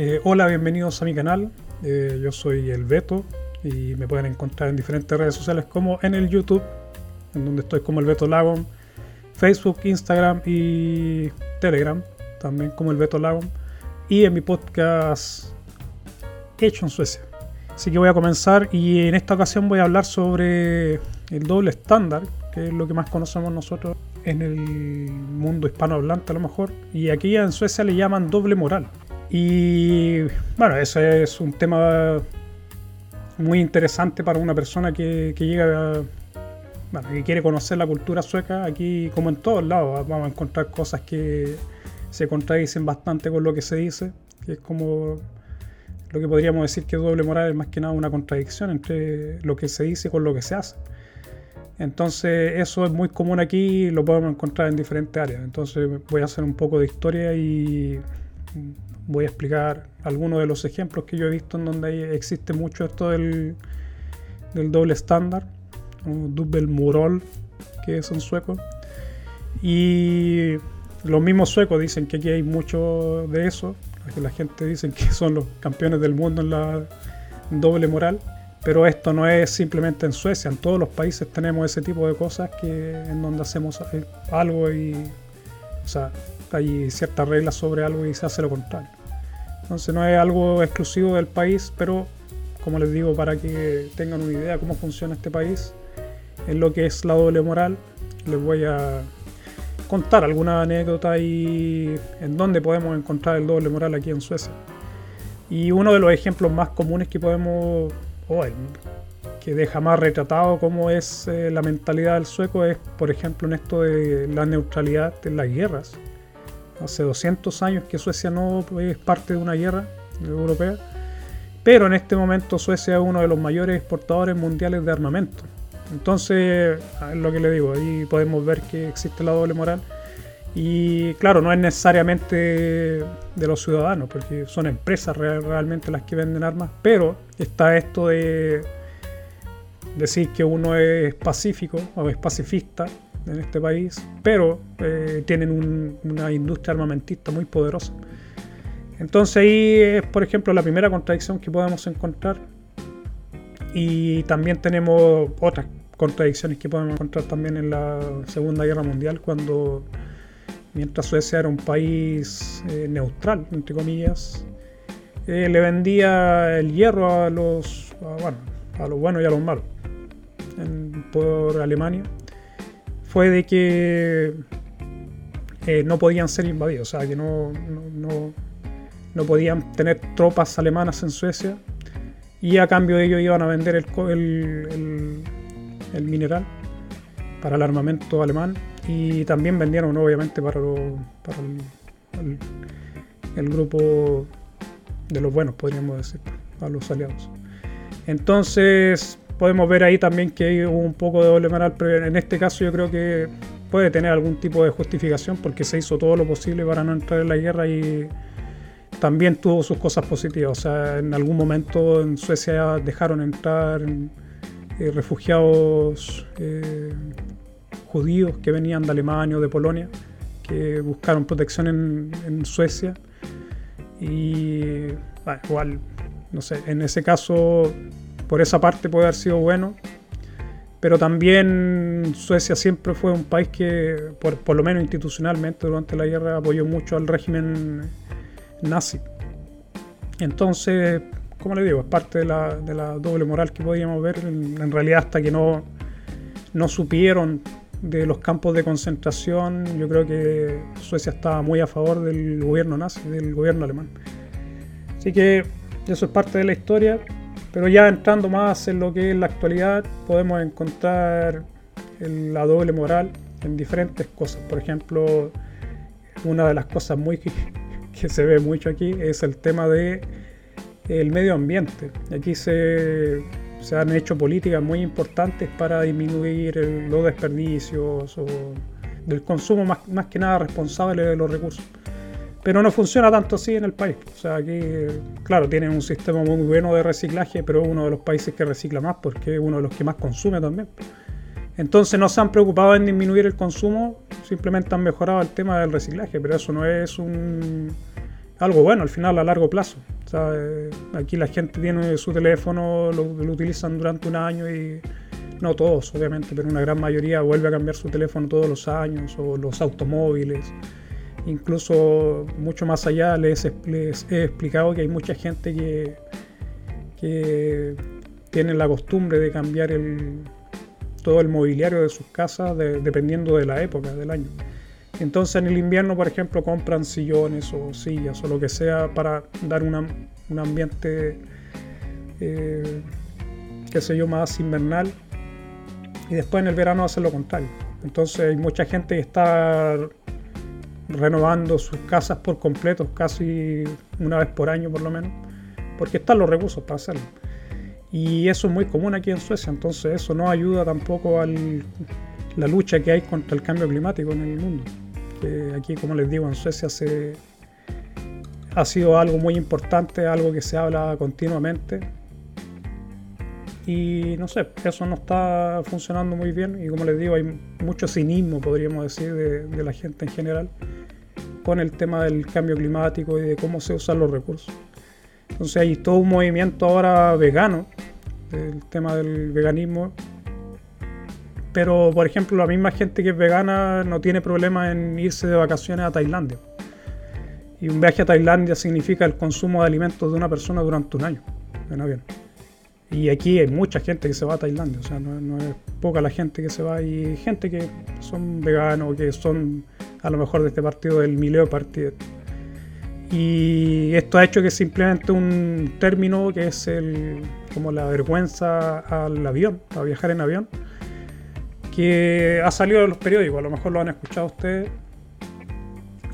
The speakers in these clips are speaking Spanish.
Eh, hola, bienvenidos a mi canal. Eh, yo soy el Beto y me pueden encontrar en diferentes redes sociales como en el YouTube, en donde estoy como el Beto Lagon, Facebook, Instagram y Telegram, también como el Beto Lagon, y en mi podcast hecho en Suecia. Así que voy a comenzar y en esta ocasión voy a hablar sobre el doble estándar, que es lo que más conocemos nosotros en el mundo hispanohablante a lo mejor. Y aquí en Suecia le llaman doble moral. Y bueno, ese es un tema muy interesante para una persona que, llega bueno, que quiere conocer la cultura sueca. Aquí, como en todos lados, vamos a encontrar cosas que se contradicen bastante con lo que se dice, que es como lo que podríamos decir que doble moral es más que nada una contradicción entre lo que se dice con lo que se hace. Entonces eso es muy común aquí y lo podemos encontrar en diferentes áreas. Entonces voy a hacer un poco de historia y voy a explicar algunos de los ejemplos que yo he visto en donde existe mucho esto del, doble estándar, o double moral, que es en sueco. Y los mismos suecos dicen que aquí hay mucho de eso, que la gente dice que son los campeones del mundo en la doble moral, pero esto no es simplemente en Suecia, en todos los países tenemos ese tipo de cosas que en donde hacemos algo y o sea, hay ciertas reglas sobre algo y se hace lo contrario. Entonces no es algo exclusivo del país, pero como les digo, para que tengan una idea de cómo funciona este país, en lo que es la doble moral, les voy a contar alguna anécdota y en dónde podemos encontrar el doble moral aquí en Suecia. Y uno de los ejemplos más comunes que podemos, o que deja más retratado cómo es eh, la mentalidad del sueco, es por ejemplo en esto de la neutralidad en las guerras. Hace 200 años que Suecia no es parte de una guerra europea, pero en este momento Suecia es uno de los mayores exportadores mundiales de armamento. Entonces, es lo que le digo, ahí podemos ver que existe la doble moral. Y claro, no es necesariamente de los ciudadanos, porque son empresas realmente las que venden armas, pero está esto de decir que uno es pacífico o es pacifista en este país, pero eh, tienen una industria armamentista muy poderosa. Entonces ahí es, por ejemplo, la primera contradicción que podemos encontrar. Y también tenemos otras contradicciones que podemos encontrar también en la Segunda Guerra Mundial, cuando mientras Suecia era un país eh, neutral, entre comillas, eh, le vendía el hierro a los, bueno, a los buenos y a los malos por Alemania, fue de que eh, no podían ser invadidos, o sea, que no, no, no, podían tener tropas alemanas en Suecia y a cambio de ello iban a vender el, el el mineral para el armamento alemán y también vendieron obviamente para, para el, grupo de los buenos, podríamos decir, a los aliados. Entonces podemos ver ahí también que hay un poco de doble moral, pero en este caso yo creo que puede tener algún tipo de justificación porque se hizo todo lo posible para no entrar en la guerra y también tuvo sus cosas positivas. O sea, en algún momento en Suecia dejaron entrar eh, refugiados eh, judíos que venían de Alemania o de Polonia, que buscaron protección en, Suecia. Y igual, no sé, en ese caso, por esa parte puede haber sido bueno. Pero también Suecia siempre fue un país que, por, por lo menos institucionalmente, durante la guerra apoyó mucho al régimen nazi. Entonces, como le digo, es parte de la, doble moral que podíamos ver. En, realidad, hasta que no, no supieron de los campos de concentración, yo creo que Suecia estaba muy a favor del gobierno nazi, del gobierno alemán. Así que eso es parte de la historia, pero ya entrando más en lo que es la actualidad, podemos encontrar la doble moral en diferentes cosas. Por ejemplo, una de las cosas muy que se ve mucho aquí es el tema de el medio ambiente. Aquí se, han hecho políticas muy importantes para disminuir los desperdicios o del consumo más, más que nada responsable de los recursos. Pero no funciona tanto así en el país. O sea, aquí, claro, tienen un sistema muy bueno de reciclaje, pero es uno de los países que recicla más porque es uno de los que más consume también. Entonces no se han preocupado en disminuir el consumo, simplemente han mejorado el tema del reciclaje, pero eso no es un algo bueno al final a largo plazo. Eh, aquí la gente tiene su teléfono, lo, utilizan durante un año y no todos, obviamente, pero una gran mayoría vuelve a cambiar su teléfono todos los años o los automóviles. Incluso mucho más allá les, he explicado que hay mucha gente que, que tiene la costumbre de cambiar el, todo el mobiliario de sus casas dependiendo de la época del año. Entonces en el invierno, por ejemplo, compran sillones o sillas o lo que sea para dar un ambiente, eh, qué sé yo, más invernal. Y después en el verano hacen lo contrario. Entonces hay mucha gente que está renovando sus casas por completo, casi una vez por año por lo menos, porque están los recursos para hacerlo. Y eso es muy común aquí en Suecia, entonces eso no ayuda tampoco a la lucha que hay contra el cambio climático en el mundo que aquí, como les digo, en Suecia se, ha sido algo muy importante, algo que se habla continuamente. Y no sé, eso no está funcionando muy bien y como les digo, hay mucho cinismo, podríamos decir, de, la gente en general con el tema del cambio climático y de cómo se usan los recursos. Entonces hay todo un movimiento ahora vegano, el tema del veganismo, pero, por ejemplo, la misma gente que es vegana no tiene problema en irse de vacaciones a Tailandia. Y un viaje a Tailandia significa el consumo de alimentos de una persona durante un año. Y aquí hay mucha gente que se va a Tailandia, o sea, no, es poca la gente que se va y gente que son veganos, que son a lo mejor de este partido del Mileo Partido. Y esto ha hecho que simplemente un término que es el, como la vergüenza al avión, a viajar en avión, que ha salido de los periódicos, a lo mejor lo han escuchado ustedes.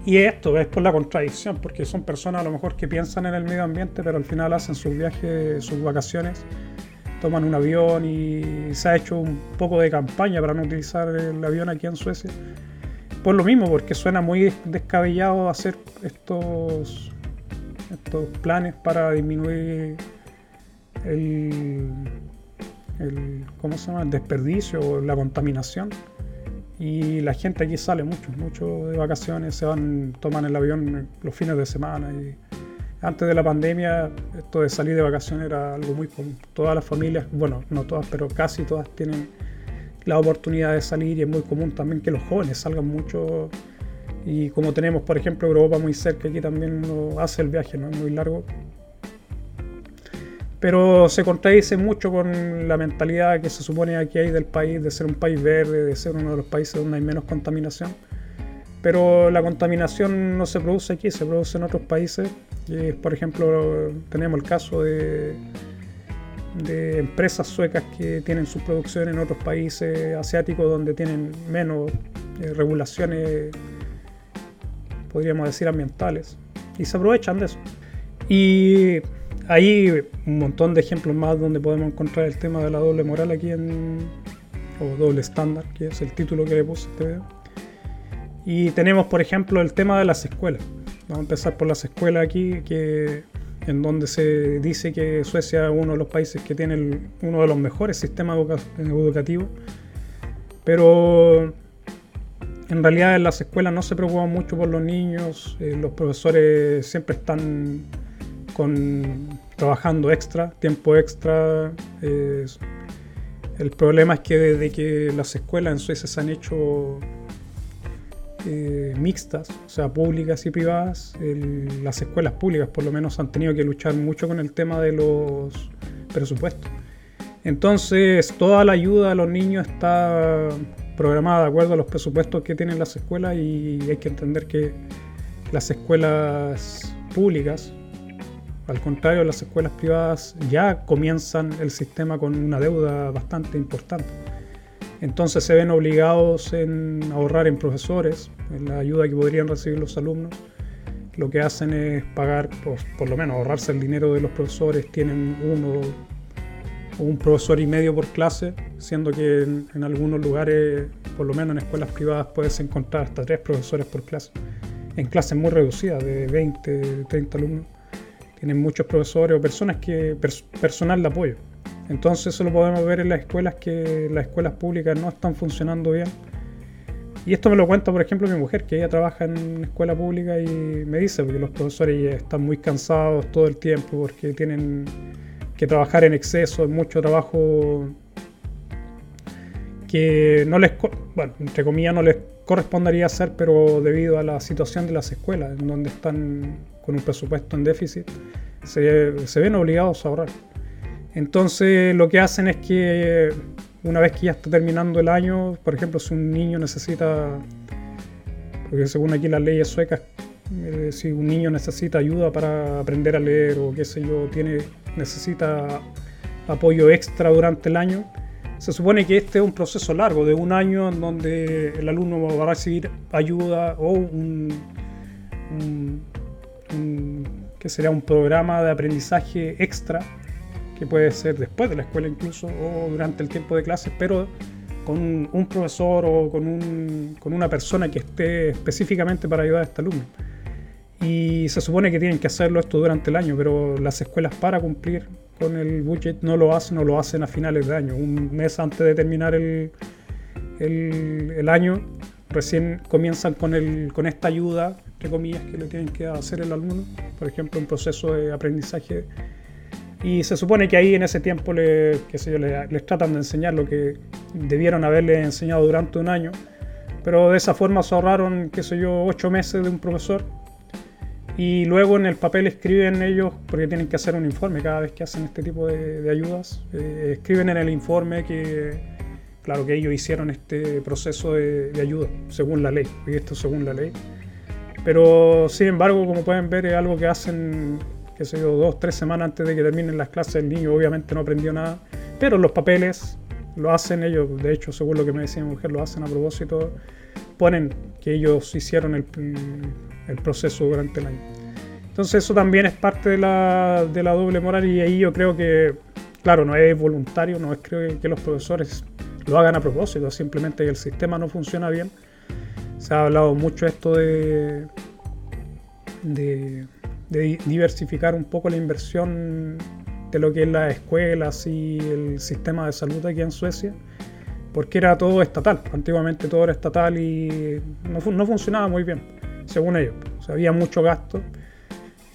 Y esto es por la contradicción, porque son personas a lo mejor que piensan en el medio ambiente, pero al final hacen sus viajes, sus vacaciones, toman un avión y se ha hecho un poco de campaña para no utilizar el avión aquí en Suecia. Por lo mismo, porque suena muy descabellado hacer estos, estos planes para disminuir el, el, ¿cómo se llama? el desperdicio, la contaminación. Y la gente aquí sale mucho, mucho de vacaciones, se van, toman el avión los fines de semana. Y antes de la pandemia, esto de salir de vacaciones era algo muy común. Todas las familias, bueno, no todas, pero casi todas tienen la oportunidad de salir y es muy común también que los jóvenes salgan mucho. Y como tenemos, por ejemplo, Europa muy cerca, aquí también uno hace el viaje, no es muy largo, pero se contradice mucho con la mentalidad que se supone aquí hay del país, de ser un país verde, de ser uno de los países donde hay menos contaminación. Pero la contaminación no se produce aquí, se produce en otros países. Y, por ejemplo, tenemos el caso de, de empresas suecas que tienen su producción en otros países asiáticos donde tienen menos eh, regulaciones, podríamos decir, ambientales. Y se aprovechan de eso. Y hay un montón de ejemplos más donde podemos encontrar el tema de la doble moral aquí en. o doble estándar, que es el título que le puse a este video. Y tenemos, por ejemplo, el tema de las escuelas. Vamos a empezar por las escuelas aquí, que, en donde se dice que Suecia es uno de los países que tiene uno de los mejores sistemas educativos. Pero en realidad en las escuelas no se preocupan mucho por los niños, eh, los profesores siempre están con trabajando extra, tiempo extra. el problema es que desde que las escuelas en Suecia se han hecho eh, mixtas, o sea, públicas y privadas, las escuelas públicas por lo menos han tenido que luchar mucho con el tema de los presupuestos. Entonces, toda la ayuda a los niños está programada de acuerdo a los presupuestos que tienen las escuelas y hay que entender que las escuelas públicas al contrario, las escuelas privadas ya comienzan el sistema con una deuda bastante importante. Entonces se ven obligados en ahorrar en profesores, en la ayuda que podrían recibir los alumnos. Lo que hacen es pagar, por, lo menos ahorrarse el dinero de los profesores. Tienen uno o un profesor y medio por clase, siendo que en, en algunos lugares, por lo menos en escuelas privadas, puedes encontrar hasta tres profesores por clase. En clases muy reducidas, de 20, 30 alumnos tienen muchos profesores o personas que personal de apoyo. Entonces eso lo podemos ver en las escuelas que las escuelas públicas no están funcionando bien Y esto me lo cuenta, por ejemplo, mi mujer, que ella trabaja en escuela pública y me dice que los profesores están muy cansados todo el tiempo porque tienen que trabajar en exceso, mucho trabajo que no les, bueno, entre comillas, no les correspondería hacer, pero debido a la situación de las escuelas, en donde están con un presupuesto en déficit, se, ven obligados a ahorrar. Entonces lo que hacen es que una vez que ya está terminando el año, por ejemplo, si un niño necesita, porque según aquí las leyes suecas, eh, si un niño necesita ayuda para aprender a leer o qué sé yo, tiene, necesita apoyo extra durante el año, se supone que este es un proceso largo de un año en donde el alumno va a recibir ayuda o un, que sería un programa de aprendizaje extra que puede ser después de la escuela incluso o durante el tiempo de clases, pero con un profesor o con, un, con una persona que esté específicamente para ayudar a este alumno. Y se supone que tienen que hacerlo esto durante el año, pero las escuelas para cumplir con el budget no lo hacen o lo hacen a finales de año, un mes antes de terminar el, año, recién comienzan con, esta ayuda, entre comillas, que le tienen que hacer el alumno, por ejemplo, un proceso de aprendizaje y se supone que ahí en ese tiempo le, sé les, tratan de enseñar lo que debieron haberle enseñado durante un año. Pero de esa forma se ahorraron, qué sé yo, ocho meses de un profesor. Y luego en el papel escriben ellos, porque tienen que hacer un informe cada vez que hacen este tipo de, ayudas. Eh, escriben en el informe que, claro, que ellos hicieron este proceso de, de ayuda, según la ley. Y esto según la ley. Pero sin embargo, como pueden ver, es algo que hacen qué sé yo, dos, tres semanas antes de que terminen las clases, el niño obviamente no aprendió nada, pero los papeles lo hacen ellos, de hecho, según lo que me decía mi mujer, lo hacen a propósito, ponen que ellos hicieron el, el proceso durante el año. Entonces eso también es parte de la, de la doble moral y ahí yo creo que, claro, no es voluntario, no es creo que los profesores lo hagan a propósito, simplemente que el sistema no funciona bien. Se ha hablado mucho esto de, de de diversificar un poco la inversión de lo que es las escuelas y el sistema de salud aquí en Suecia, porque era todo estatal. Antiguamente todo era estatal y no, no funcionaba muy bien, según ellos. Había mucho gasto.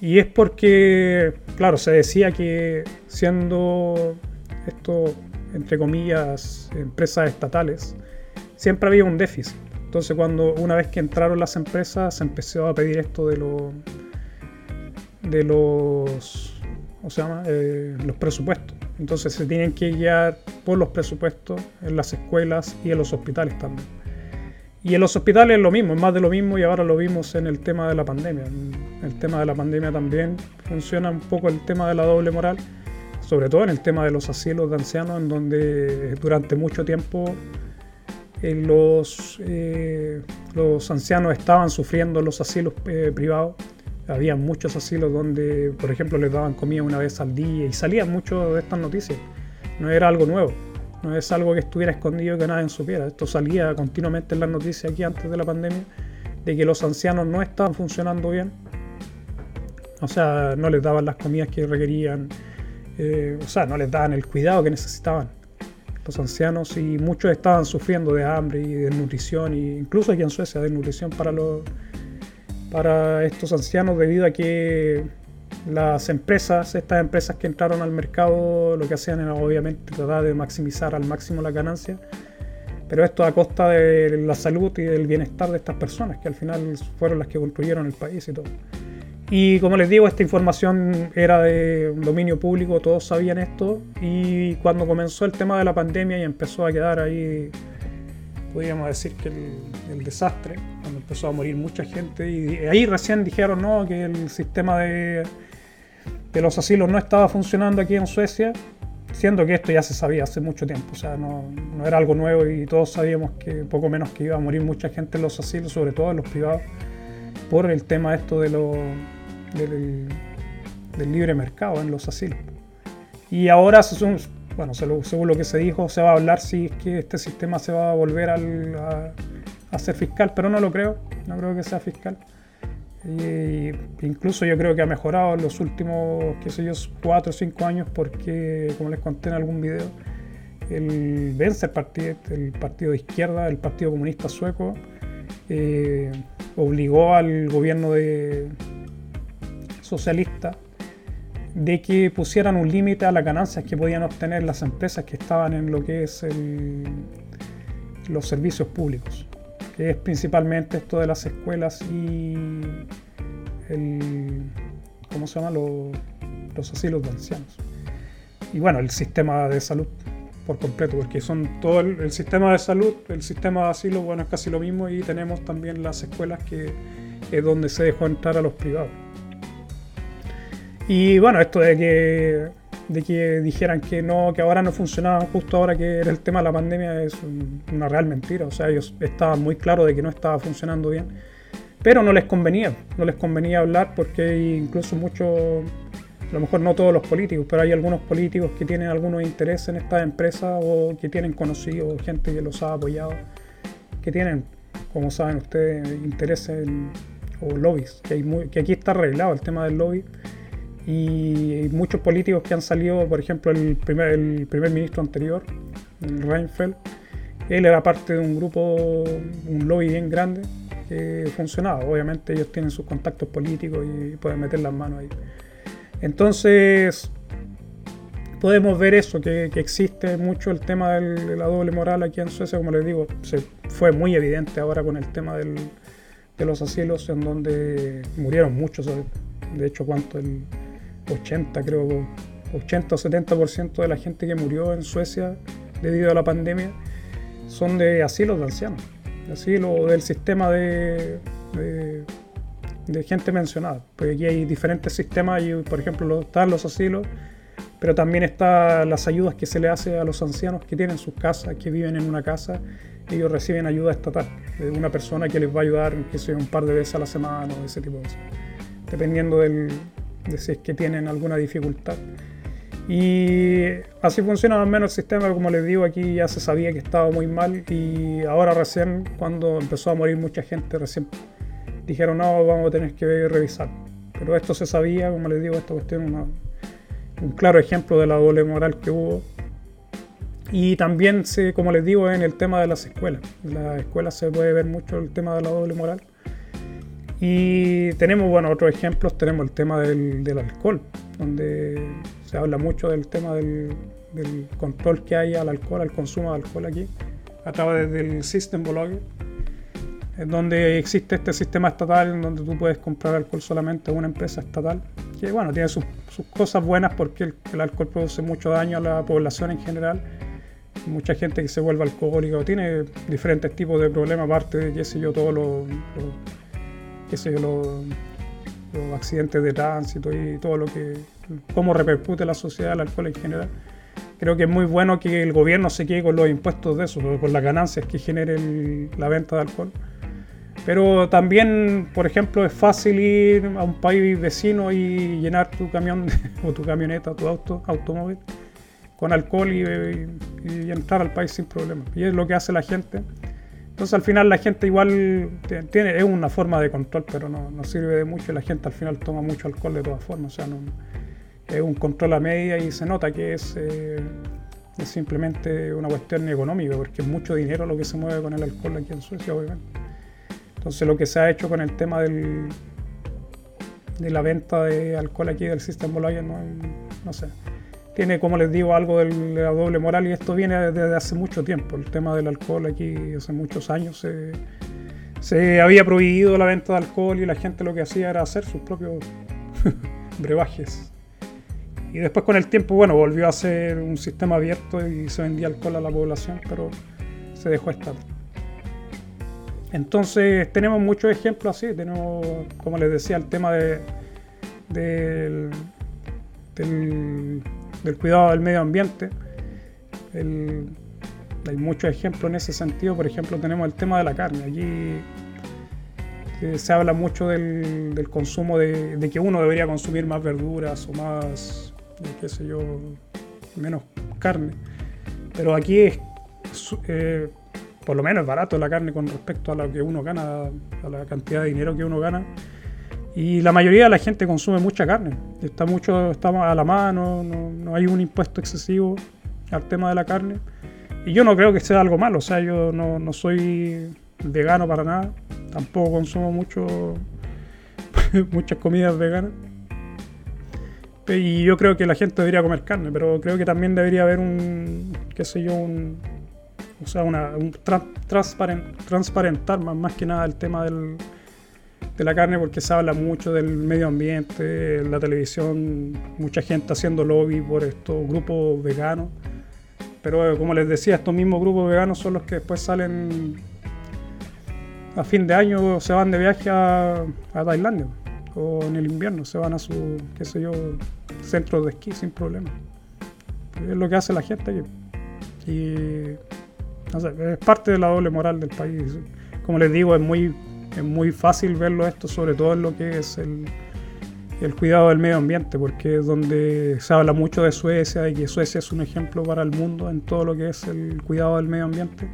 Y es porque, claro, se decía que siendo esto, entre comillas, empresas estatales, siempre había un déficit. Entonces cuando una vez que entraron las empresas se empezó a pedir esto de los de los. Eh, los presupuestos. Entonces se tienen que guiar por los presupuestos en las escuelas y en los hospitales también. Y en los hospitales es lo mismo, es más de lo mismo y ahora lo vimos en el tema de la pandemia. En el tema de la pandemia también funciona un poco el tema de la doble moral, sobre todo en el tema de los asilos de ancianos, en donde durante mucho tiempo eh, los, eh, los ancianos estaban sufriendo los asilos privados había muchos asilos donde, por ejemplo, les daban comida una vez al día y salían mucho de estas noticias. No era algo nuevo, no es algo que estuviera escondido y que nadie supiera. Esto salía continuamente en las noticias aquí antes de la pandemia, de que los ancianos no estaban funcionando bien. O sea, no les daban las comidas que requerían, eh, o sea, no les daban el cuidado que necesitaban los ancianos y muchos estaban sufriendo de hambre y de nutrición, e incluso aquí en Suecia, de nutrición para los para estos ancianos debido a que las empresas, estas empresas que entraron al mercado, lo que hacían era obviamente tratar de maximizar al máximo la ganancia, pero esto a costa de la salud y del bienestar de estas personas, que al final fueron las que construyeron el país y todo. Y como les digo, esta información era de dominio público, todos sabían esto, y cuando comenzó el tema de la pandemia y empezó a quedar ahí podríamos decir que el, desastre, cuando empezó a morir mucha gente, y ahí recién dijeron no, que el sistema de, de los asilos no estaba funcionando aquí en Suecia, siendo que esto ya se sabía hace mucho tiempo, o sea, no, no, era algo nuevo y todos sabíamos que poco menos que iba a morir mucha gente en los asilos, sobre todo en los privados, por el tema esto de lo, del, libre mercado en los asilos. Y ahora bueno, según lo que se dijo, se va a hablar si es que este sistema se va a volver a, ser fiscal, pero no lo creo, no creo que sea fiscal. Y incluso yo creo que ha mejorado en los últimos, qué sé yo, 4 o 5 años porque, como les conté en algún video, el Venstre partido, el partido de izquierda, el Partido Comunista Sueco, eh, obligó al gobierno de socialista de que pusieran un límite a las ganancias que podían obtener las empresas que estaban en lo que es los servicios públicos, es principalmente esto de las escuelas y el, ¿cómo se llama? Los, los asilos de ancianos. Y bueno, el sistema de salud por completo, porque son todo el, sistema de salud, el sistema de asilo, bueno, es casi lo mismo y tenemos también las escuelas que es donde se dejó entrar a los privados. Y bueno, esto de que, de que dijeran que no, que ahora no funcionaba justo ahora que era el tema de la pandemia es una real mentira. O sea, ellos estaban muy claros de que no estaba funcionando bien. Pero no les convenía, no les convenía hablar porque incluso muchos a lo mejor no todos los políticos, pero hay algunos políticos que tienen algunos intereses en estas empresas o que tienen conocidos, gente que los ha apoyado, que tienen, como saben ustedes, intereses o lobbies, que, que aquí está arreglado el tema del lobby. Y muchos políticos que han salido, por ejemplo, el primer, ministro anterior, Reinfeldt, él era parte de un grupo, un lobby bien grande que funcionaba. Obviamente ellos tienen sus contactos políticos y pueden meter las manos ahí. Entonces, podemos ver eso, que, existe mucho el tema de la doble moral aquí en Suecia, como les digo, se fue muy evidente ahora con el tema de los asilos, en donde murieron muchos, de hecho, ¿cuánto? 80, creo, 80 o 70% de la gente que murió en Suecia debido a la pandemia son de asilos de ancianos, asilo del sistema de de gente mencionada. Porque aquí hay diferentes sistemas, y, por ejemplo están los asilos, pero también están las ayudas que se le hace a los ancianos que tienen sus casas, que viven en una casa, ellos reciben ayuda estatal de una persona que les va a ayudar, que sea un par de veces a la semana o ese tipo de cosas, dependiendo del, de que tienen alguna dificultad. Y así funciona más menos el sistema, como les digo, aquí ya se sabía que estaba muy mal y ahora recién, cuando empezó a morir mucha gente, recién dijeron, no, vamos a tener que revisar. Pero esto se sabía, como les digo, esta cuestión es un claro ejemplo de la doble moral que hubo. Y también, como les digo, en el tema de las escuelas. En las escuelas se puede ver mucho el tema de la doble moral. Y tenemos, bueno, otros ejemplos, tenemos el tema del, alcohol, donde se habla mucho del tema del, del, control que hay al alcohol, al consumo de alcohol aquí, a través del System Blogger en donde existe este sistema estatal en donde tú puedes comprar alcohol solamente a una empresa estatal, que bueno, tiene sus, cosas buenas porque el, alcohol produce mucho daño a la población en general, mucha gente que se vuelve alcohólica o tiene diferentes tipos de problemas, aparte de, qué sé yo, todos los, los accidentes de tránsito y todo lo que, cómo repercute la sociedad el alcohol en general. Creo que es muy bueno que el gobierno se quede con los impuestos de eso, con las ganancias que genere la venta de alcohol pero también, por ejemplo, es fácil ir a un país vecino y llenar tu camión o tu camioneta, tu auto, automóvil con alcohol y, entrar al país sin problema. Y es lo que hace la gente. Entonces al final la gente igual tiene, es una forma de control, pero no, no sirve de mucho. La gente al final toma mucho alcohol de todas formas. O sea, no, es un control a media y se nota que es, eh, es simplemente una cuestión económica, porque es mucho dinero lo que se mueve con el alcohol aquí en Suecia, obviamente. Entonces lo que se ha hecho con el tema del, de la venta de alcohol aquí del System Bologna, no, no sé. Tiene, como les digo, algo de la doble moral y esto viene desde hace mucho tiempo. El tema del alcohol aquí hace muchos años se, se había prohibido la venta de alcohol y la gente lo que hacía era hacer sus propios brebajes. Y después con el tiempo, bueno, volvió a ser un sistema abierto y se vendía alcohol a la población, pero se dejó estar. Entonces tenemos muchos ejemplos así, tenemos, como les decía, el tema de, del, cuidado del medio ambiente. hay muchos ejemplos en ese sentido, por ejemplo tenemos el tema de la carne. Allí eh, se habla mucho del, consumo de, que uno debería consumir más verduras o más, qué sé yo, menos carne. Pero aquí es... Eh, por lo menos es barato la carne con respecto a lo que uno gana, a la cantidad de dinero que uno gana. Y la mayoría de la gente consume mucha carne. Está mucho, estamos a la mano, no, hay un impuesto excesivo al tema de la carne. Y yo no creo que sea algo malo, o sea, yo no, soy vegano para nada. Tampoco consumo mucho muchas comidas veganas. Y yo creo que la gente debería comer carne, pero creo que también debería haber un, qué sé yo, un, o sea, una, un transparentar más, más que nada el tema del, de la carne porque se habla mucho del medio ambiente, en la televisión, mucha gente haciendo lobby por estos grupos veganos. Pero como les decía, estos mismos grupos veganos son los que después salen a fin de año, se van de viaje a, a Tailandia o en el invierno, se van a su, qué sé yo, centro de esquí sin problema. Es lo que hace la gente aquí. Y es parte de la doble moral del país. Como les digo, es muy es muy fácil verlo esto, sobre todo en lo que es el, el cuidado del medio ambiente, porque es donde se habla mucho de Suecia y que Suecia es un ejemplo para el mundo en todo lo que es el cuidado del medio ambiente,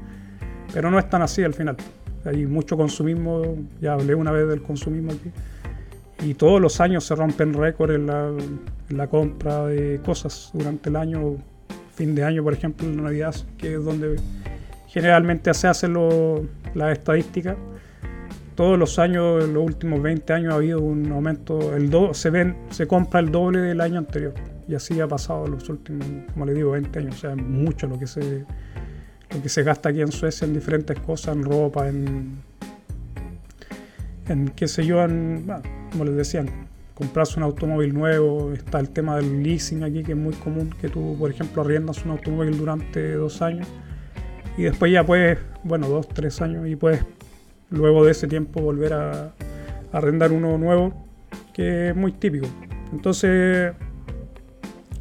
pero no es tan así al final. Hay mucho consumismo, ya hablé una vez del consumismo aquí, y todos los años se rompen récords en la, en la compra de cosas durante el año, fin de año, por ejemplo, en Navidad, que es donde generalmente se hacen las estadísticas todos los años, en los últimos 20 años ha habido un aumento, el do, se, ven, se compra el doble del año anterior. Y así ha pasado los últimos, como le digo, 20 años. O sea, mucho lo que se, lo que se gasta aquí en Suecia en diferentes cosas, en ropa, en, en qué sé yo, en, como les decía, comprarse un automóvil nuevo. Está el tema del leasing aquí, que es muy común, que tú, por ejemplo, arriendas un automóvil durante dos años y después ya puedes, bueno, dos, tres años y puedes luego de ese tiempo volver a, arrendar uno nuevo, que es muy típico. Entonces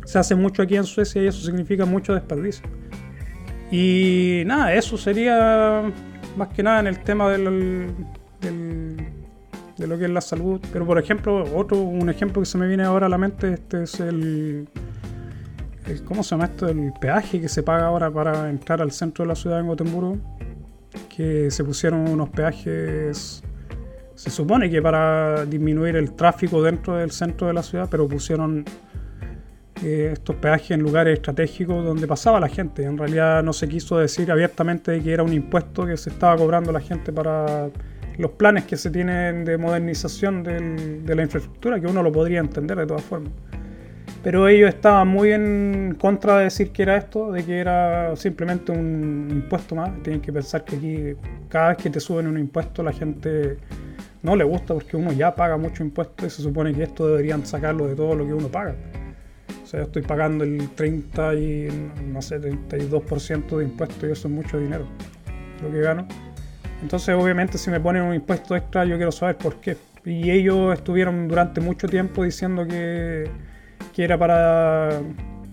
se hace mucho aquí en Suecia y eso significa mucho desperdicio. Y nada, eso sería más que nada en el tema del, de lo que es la salud. Pero por ejemplo, otro, un ejemplo que se me viene ahora a la mente, este es el, ¿cómo se llama esto? El peaje que se paga ahora para entrar al centro de la ciudad de Gotemburgo que se pusieron unos peajes, se supone que para disminuir el tráfico dentro del centro de la ciudad, pero pusieron eh, estos peajes en lugares estratégicos donde pasaba la gente. En realidad no se quiso decir abiertamente que era un impuesto que se estaba cobrando la gente para los planes que se tienen de modernización de la infraestructura, que uno lo podría entender de todas formas. Pero ellos estaban muy en contra de decir que era esto, de que era simplemente un impuesto más. Tienen que pensar que aquí cada vez que te suben un impuesto la gente no le gusta porque uno ya paga mucho impuesto y se supone que esto deberían sacarlo de todo lo que uno paga. O sea, yo estoy pagando el 30 y no sé, 32% de impuestos y eso es mucho dinero lo que gano. Entonces, obviamente, si me ponen un impuesto extra, yo quiero saber por qué. Y ellos estuvieron durante mucho tiempo diciendo que que era para,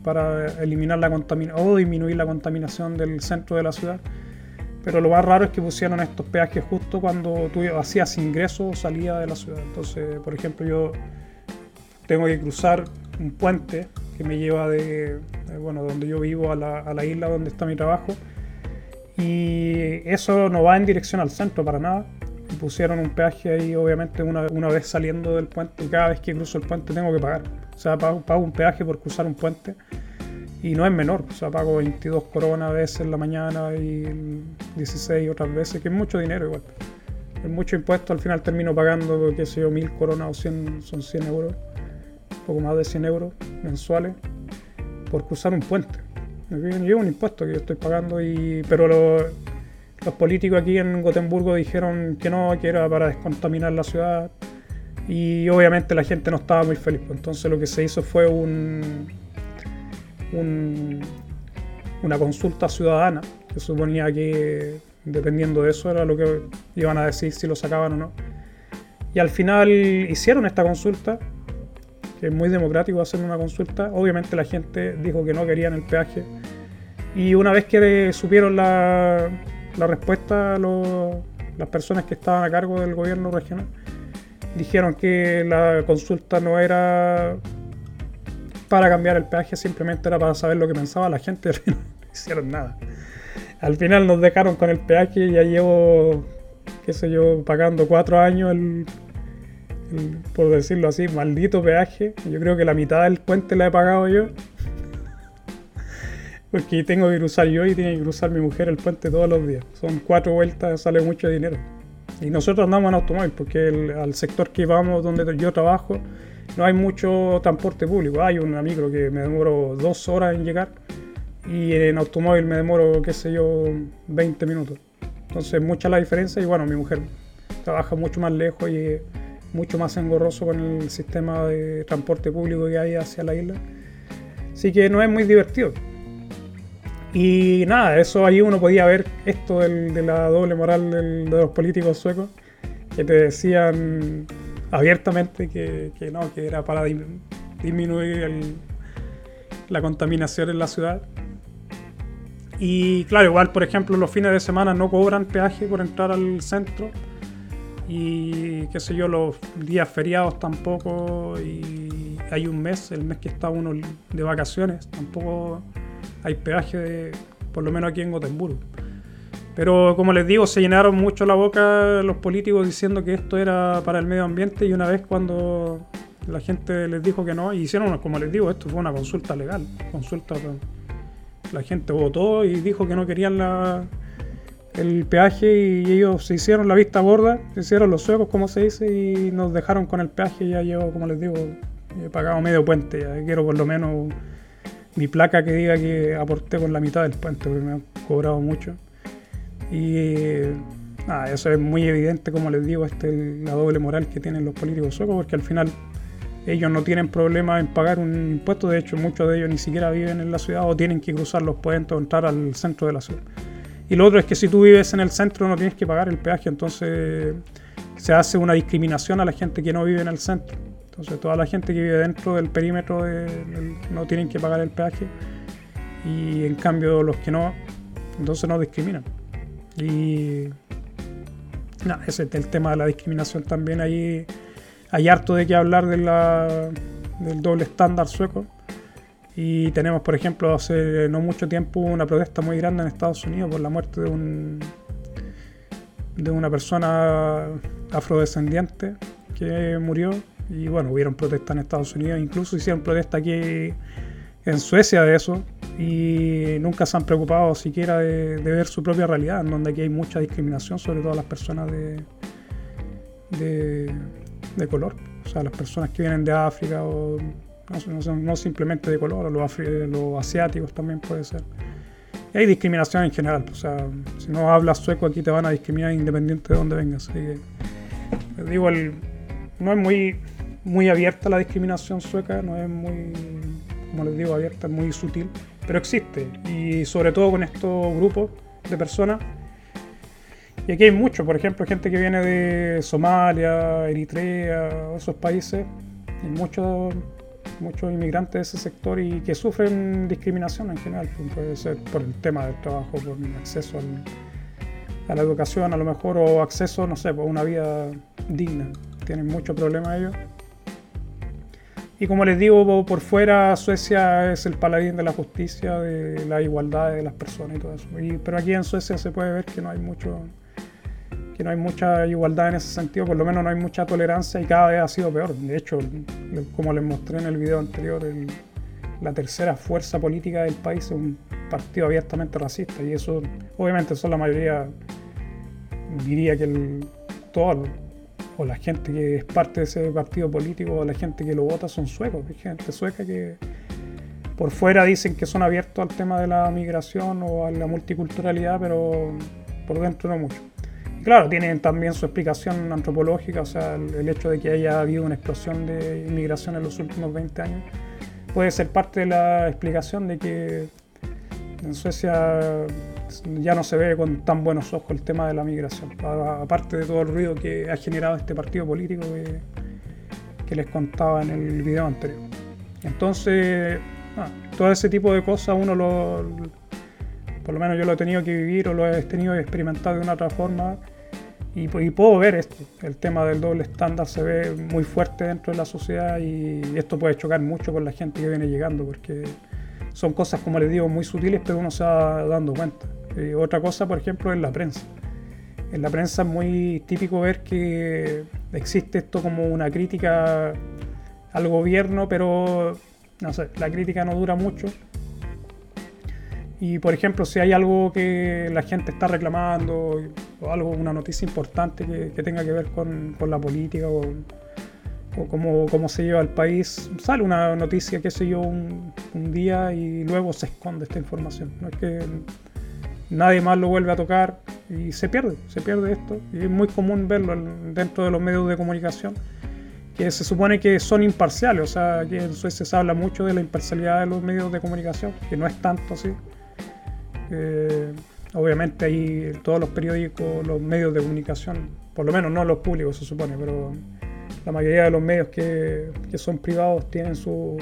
para eliminar la contaminación o disminuir la contaminación del centro de la ciudad. Pero lo más raro es que pusieron estos peajes justo cuando tú hacías ingreso o salida de la ciudad. Entonces, por ejemplo, yo tengo que cruzar un puente que me lleva de, bueno, donde yo vivo a la, a la isla donde está mi trabajo. Y eso no va en dirección al centro para nada. Pusieron un peaje ahí, obviamente, una, una vez saliendo del puente. Y cada vez que cruzo el puente tengo que pagar. O sea, pago, un peaje por cruzar un puente y no es menor. O sea, pago 22 coronas a veces en la mañana y 16 otras veces, que es mucho dinero igual. Es mucho impuesto, al final termino pagando, qué sé yo, 1000 coronas o 100, son 100 euros, poco más de 100 euros mensuales por cruzar un puente. Llevo un impuesto que yo estoy pagando, y, pero los políticos aquí en Gotemburgo dijeron que no, que era para descontaminar la ciudad y obviamente la gente no estaba muy feliz. Pues. Entonces lo que se hizo fue un, una consulta ciudadana, que suponía que dependiendo de eso era lo que iban a decir si lo sacaban o no. Y al final hicieron esta consulta, que es muy democrático hacer una consulta. Obviamente la gente dijo que no querían el peaje. Y una vez que supieron la, la respuesta las personas que estaban a cargo del gobierno regional, dijeron que la consulta no era para cambiar el peaje, simplemente era para saber lo que pensaba la gente, no hicieron nada. Al final nos dejaron con el peaje, ya llevo, qué sé yo, pagando cuatro años el, por decirlo así, maldito peaje. Yo creo que la mitad del puente la he pagado yo. Porque tengo que cruzar yo y tiene que cruzar mi mujer el puente todos los días. Son cuatro vueltas, sale mucho dinero. Y nosotros andamos en automóvil porque al sector que vamos, donde yo trabajo, no hay mucho transporte público. Hay una micro que me demoro dos horas en llegar y en automóvil me demoro, qué sé yo, 20 minutos. Entonces, mucha la diferencia y bueno, mi mujer trabaja mucho más lejos y mucho más engorroso con el sistema de transporte público que hay hacia la isla. Así que no es muy divertido. Y nada, eso ahí uno podía ver esto de la doble moral de los políticos suecos, que te decían abiertamente que, no, que era para disminuir la contaminación en la ciudad. Y claro, igual por ejemplo los fines de semana no cobran peaje por entrar al centro y qué sé yo, los días feriados tampoco, y hay un mes, el mes que está uno de vacaciones, tampoco hay peaje, por lo menos aquí en Gotemburgo. Pero como les digo, se llenaron mucho la boca los políticos diciendo que esto era para el medio ambiente y una vez cuando la gente les dijo que no, hicieron, como les digo, esto fue una consulta legal, consulta, la gente votó y dijo que no querían la, el peaje y ellos se hicieron la vista gorda, se hicieron los suecos, como se dice, y nos dejaron con el peaje. Ya yo, como les digo, he pagado medio puente. Ya quiero por lo menos mi placa que diga que aporté con la mitad del puente, porque me han cobrado mucho. Y nada, eso es muy evidente, como les digo, este la doble moral que tienen los políticos suecos, porque al final ellos no tienen problema en pagar un impuesto, de hecho muchos de ellos ni siquiera viven en la ciudad o tienen que cruzar los puentes o entrar al centro de la ciudad. Y lo otro es que si tú vives en el centro no tienes que pagar el peaje, entonces se hace una discriminación a la gente que no vive en el centro. Entonces toda la gente que vive dentro del perímetro no tienen que pagar el peaje y en cambio los que no, entonces no discriminan. Y ese es el tema de la discriminación también. Ahí hay harto de qué hablar de del doble estándar sueco. Y tenemos, por ejemplo, hace no mucho tiempo una protesta muy grande en Estados Unidos por la muerte de un de una persona afrodescendiente que murió. Y bueno, hubieron protestas en Estados Unidos, incluso hicieron protesta aquí en Suecia de eso. Y nunca se han preocupado siquiera de, ver su propia realidad, en donde aquí hay mucha discriminación, sobre todo a las personas de, de, color. O sea, las personas que vienen de África o no, simplemente de color, los, los asiáticos también puede ser. Y hay discriminación en general, o sea, si no hablas sueco aquí te van a discriminar independiente de dónde vengas. Así que, digo, no es muy, muy abierta la discriminación sueca, no es muy, como les digo, abierta, es muy sutil, pero existe. Y sobre todo con estos grupos de personas. Y aquí hay mucho, por ejemplo, gente que viene de Somalia, Eritrea, esos países, y muchos muchos inmigrantes de ese sector y que sufren discriminación en general. Pues, puede ser por el tema del trabajo, por el acceso a la educación a lo mejor o acceso, no sé, por una vida digna. Tienen mucho problema ellos. Y como les digo, por fuera Suecia es el paladín de la justicia, de la igualdad de las personas y todo eso. pero aquí en Suecia se puede ver que no hay mucho no hay mucha igualdad en ese sentido, por lo menos no hay mucha tolerancia y cada vez ha sido peor. De hecho, como les mostré en el video anterior, la tercera fuerza política del país es un partido abiertamente racista y eso obviamente son la mayoría, diría que el, todo, o la gente que es parte de ese partido político o la gente que lo vota son suecos, hay gente sueca que por fuera dicen que son abiertos al tema de la migración o a la multiculturalidad, pero por dentro no mucho. Claro, tienen también su explicación antropológica, o sea, el, hecho de que haya habido una explosión de inmigración en los últimos 20 años puede ser parte de la explicación de que en Suecia ya no se ve con tan buenos ojos el tema de la migración, aparte de todo el ruido que ha generado este partido político que, les contaba en el video anterior. Entonces, ah, todo ese tipo de cosas uno lo, por lo menos yo lo he tenido que vivir o lo he tenido que experimentar de una otra forma y, puedo ver esto, el tema del doble estándar se ve muy fuerte dentro de la sociedad y esto puede chocar mucho con la gente que viene llegando porque son cosas, como les digo, muy sutiles, pero uno se va dando cuenta. Otra cosa, por ejemplo, es la prensa. En la prensa es muy típico ver que existe esto como una crítica al gobierno, pero no sé, la crítica no dura mucho Y por ejemplo, si hay algo que la gente está reclamando o algo, una noticia importante que, tenga que ver con, la política o, o cómo, se lleva el país, sale una noticia, qué sé yo, un, día y luego se esconde esta información. No es que nadie más lo vuelve a tocar y se pierde, se pierde esto. Y es muy común verlo dentro de los medios de comunicación, que se supone que son imparciales. O sea, aquí en Suecia se habla mucho de la imparcialidad de los medios de comunicación, que no es tanto así. Eh, obviamente ahí todos los periódicos, los medios de comunicación, por lo menos no los públicos se supone, pero la mayoría de los medios que, son privados tienen sus,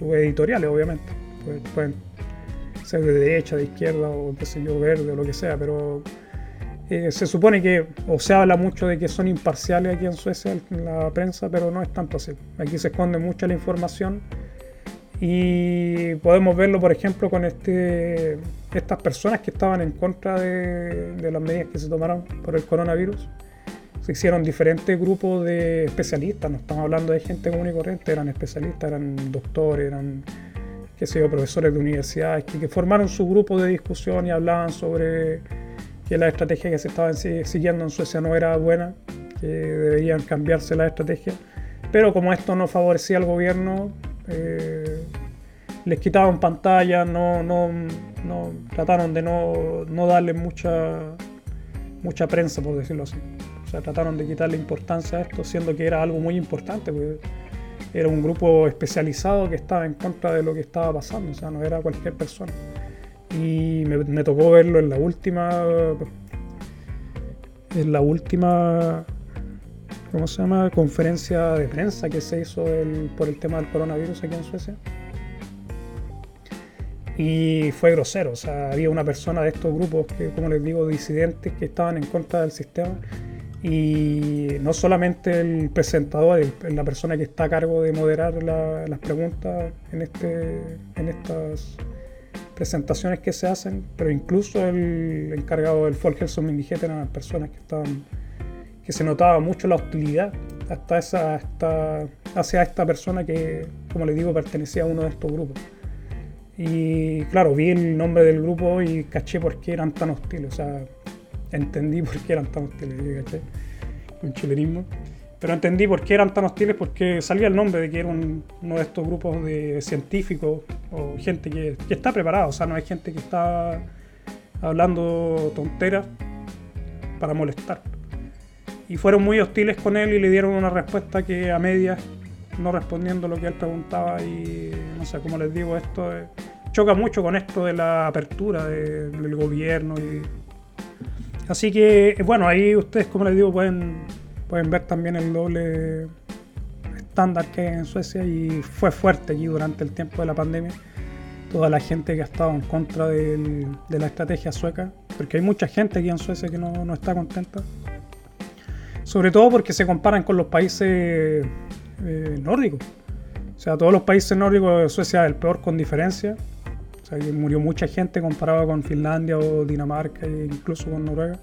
editoriales, obviamente. Pues, ser de derecha, de izquierda o qué sé yo, verde o lo que sea, pero eh, se supone que, o se habla mucho de que son imparciales aquí en Suecia la prensa, pero no es tanto así. Aquí se esconde mucha la información y podemos verlo, por ejemplo, con este, estas personas que estaban en contra de, las medidas que se tomaron por el coronavirus. Se hicieron diferentes grupos de especialistas, no estamos hablando de gente común y corriente, eran especialistas, eran doctores, eran qué sé yo, profesores de universidades, que, formaron su grupo de discusión y hablaban sobre que la estrategia que se estaba siguiendo en Suecia no era buena, que deberían cambiarse la estrategia. Pero como esto no favorecía al gobierno, eh, les quitaban pantalla, no, no, no, trataron de no, no darle mucha, mucha prensa, por decirlo así. O sea, trataron de quitarle importancia a esto, siendo que era algo muy importante, porque era un grupo especializado que estaba en contra de lo que estaba pasando, o sea, no era cualquier persona. Y me, me tocó verlo en la última. En la última ¿cómo se llama? conferencia de prensa que se hizo por el tema del coronavirus aquí en Suecia. Y fue grosero, o sea, había una persona de estos grupos que, como les digo, disidentes que estaban en contra del sistema. Y no solamente el presentador, la persona que está a cargo de moderar las preguntas en, este, en estas presentaciones que se hacen, pero incluso el encargado del Folkhälsomyndigheten eran las personas que estaban que se notaba mucho la hostilidad hasta esa, hasta, hacia esta persona que, como les digo, pertenecía a uno de estos grupos. Y claro, vi el nombre del grupo y caché por qué eran tan hostiles, o sea, entendí por qué eran tan hostiles, ¿caché? Un chilenismo. Pero entendí por qué eran tan hostiles porque salía el nombre de que era uno de estos grupos de científicos o gente que, que está preparada, o sea, no hay gente que está hablando tonteras para molestar y fueron muy hostiles con él y le dieron una respuesta que a medias, no respondiendo lo que él preguntaba y no sé, como les digo, esto choca mucho con esto de la apertura del gobierno y así que bueno, ahí ustedes como les digo pueden, pueden ver también el doble estándar que hay en Suecia y fue fuerte allí durante el tiempo de la pandemia toda la gente que ha estado en contra de la estrategia sueca, porque hay mucha gente aquí en Suecia que no, no está contenta sobre todo porque se comparan con los países eh, nórdicos. O sea, todos los países nórdicos, Suecia es el peor con diferencia. O sea, murió mucha gente comparado con Finlandia o Dinamarca e incluso con Noruega.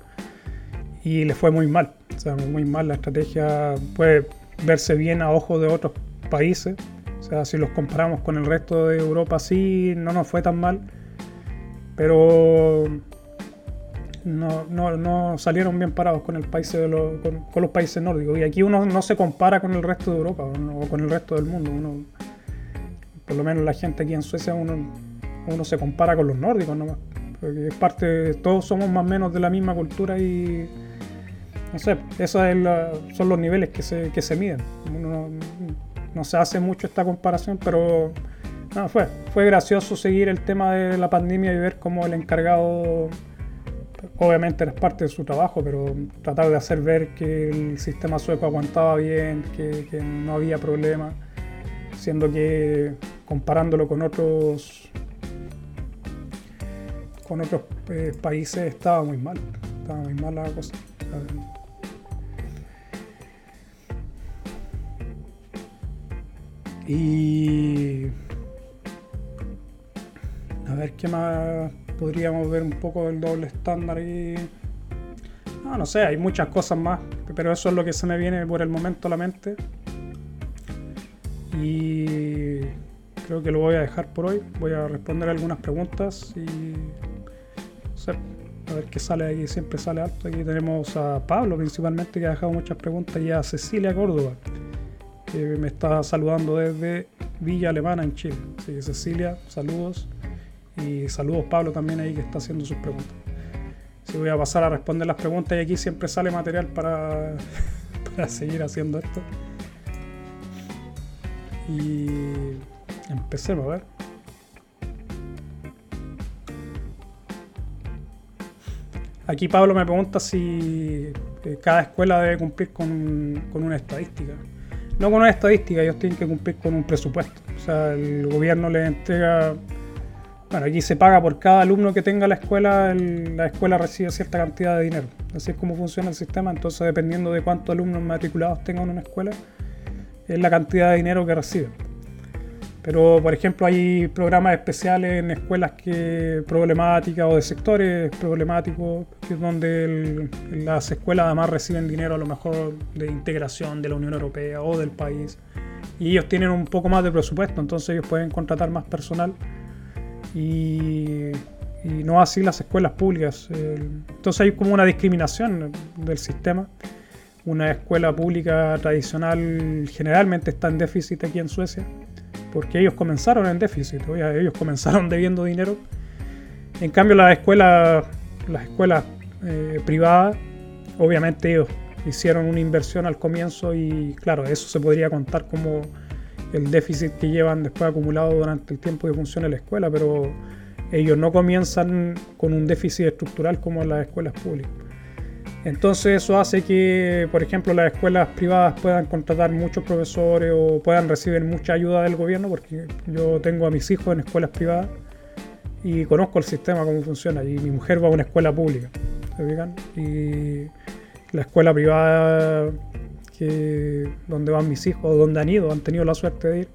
Y le fue muy mal. O sea, muy mal. La estrategia puede verse bien a ojos de otros países. O sea, si los comparamos con el resto de Europa, sí, no nos fue tan mal. Pero no, no, no, salieron bien parados con, el país de con, los países nórdicos. Y aquí uno no se compara con el resto de Europa o, con el resto del mundo. Uno, por lo menos la gente aquí en Suecia, uno, uno se compara con los nórdicos nomás. Porque es parte, todos somos más o menos de la misma cultura y no sé, esos son los niveles que se, que se miden. no se hace mucho esta comparación, pero no, fue, fue gracioso seguir el tema de la pandemia y ver cómo el encargado obviamente es parte de su trabajo, pero tratar de hacer ver que el sistema sueco aguantaba bien, que, no había problema, siendo que comparándolo con otros con otros eh, países estaba muy mal, estaba muy mal la cosa. Y a ver qué más podríamos ver un poco del doble estándar y... No, no sé, hay muchas cosas más, pero eso es lo que se me viene por el momento a la mente. Y creo que lo voy a dejar por hoy. Voy a responder algunas preguntas y a ver qué sale aquí. Siempre sale alto. Aquí tenemos a Pablo principalmente que ha dejado muchas preguntas y a Cecilia Córdoba que me está saludando desde Villa Alemana en Chile. Así que Cecilia, saludos. Y saludos Pablo también ahí que está haciendo sus preguntas. Si voy a pasar a responder las preguntas y aquí siempre sale material para, para seguir haciendo esto. Y empecemos a ver. Aquí Pablo me pregunta si eh, cada escuela debe cumplir con, con, una estadística. No con una estadística, ellos tienen que cumplir con un presupuesto. O sea, el gobierno les entrega bueno, aquí se paga por cada alumno que tenga la escuela, la escuela recibe cierta cantidad de dinero. Así es como funciona el sistema. Entonces, dependiendo de cuántos alumnos matriculados tengan en una escuela, es la cantidad de dinero que reciben. Pero, por ejemplo, hay programas especiales en escuelas que problemáticas o de sectores problemáticos, donde las escuelas además reciben dinero a lo mejor de integración de la Unión Europea o del país. Y ellos tienen un poco más de presupuesto, entonces ellos pueden contratar más personal y, no así las escuelas públicas. Entonces hay como una discriminación del sistema. Una escuela pública tradicional generalmente está en déficit aquí en Suecia, porque ellos comenzaron en déficit, ellos comenzaron debiendo dinero. En cambio las escuelas, las escuelas eh, privadas, obviamente ellos hicieron una inversión al comienzo y claro, eso se podría contar como el déficit que llevan después acumulado durante el tiempo que funciona la escuela, pero ellos no comienzan con un déficit estructural como las escuelas públicas. Entonces eso hace que, por ejemplo, las escuelas privadas puedan contratar muchos profesores o puedan recibir mucha ayuda del gobierno, porque yo tengo a mis hijos en escuelas privadas y conozco el sistema, cómo funciona, y mi mujer va a una escuela pública, ¿se Y la escuela privada que donde van mis hijos, donde han ido, han tenido la suerte de ir,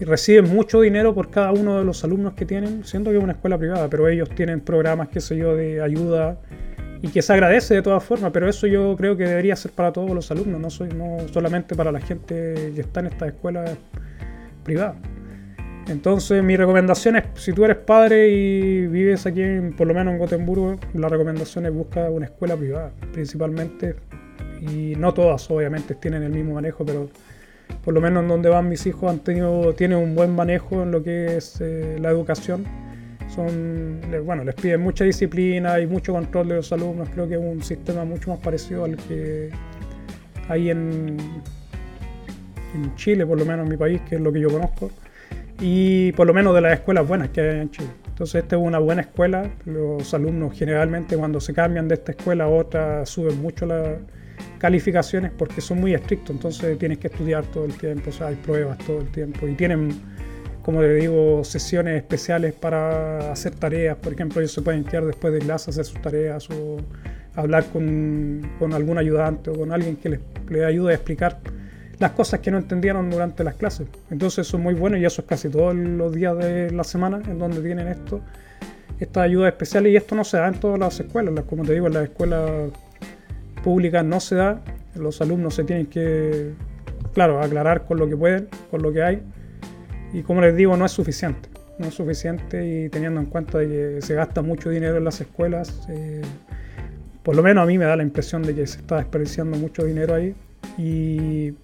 y reciben mucho dinero por cada uno de los alumnos que tienen, siendo que es una escuela privada, pero ellos tienen programas, qué sé yo, de ayuda y que se agradece de todas formas, pero eso yo creo que debería ser para todos los alumnos, no, soy, no solamente para la gente que está en estas escuelas privadas. Entonces mi recomendación es, si tú eres padre y vives aquí, por lo menos en Gotemburgo, la recomendación es buscar una escuela privada, principalmente y no todas obviamente tienen el mismo manejo, pero por lo menos en donde van mis hijos han tenido, tienen un buen manejo en lo que es eh, la educación. Son, bueno, les piden mucha disciplina y mucho control de los alumnos. Creo que es un sistema mucho más parecido al que hay en, Chile, por lo menos en mi país, que es lo que yo conozco. Y por lo menos de las escuelas buenas que hay en Chile. Entonces esta es una buena escuela. Los alumnos generalmente cuando se cambian de esta escuela a otra suben mucho la, calificaciones porque son muy estrictos, entonces tienes que estudiar todo el tiempo, o sea, hay pruebas todo el tiempo y tienen, como te digo, sesiones especiales para hacer tareas, por ejemplo, ellos se pueden quedar después de clase a hacer sus tareas o hablar con, con algún ayudante o con alguien que les, les ayude a explicar las cosas que no entendieron durante las clases. Entonces eso es muy bueno y eso es casi todos los días de la semana en donde tienen esto, esta ayuda especial y esto no se da en todas las escuelas, como te digo, en las escuelas pública no se da, los alumnos se tienen que, claro, aclarar con lo que pueden, con lo que hay, y como les digo, no es suficiente, no es suficiente y teniendo en cuenta de que se gasta mucho dinero en las escuelas, eh, por lo menos a mí me da la impresión de que se está desperdiciando mucho dinero ahí y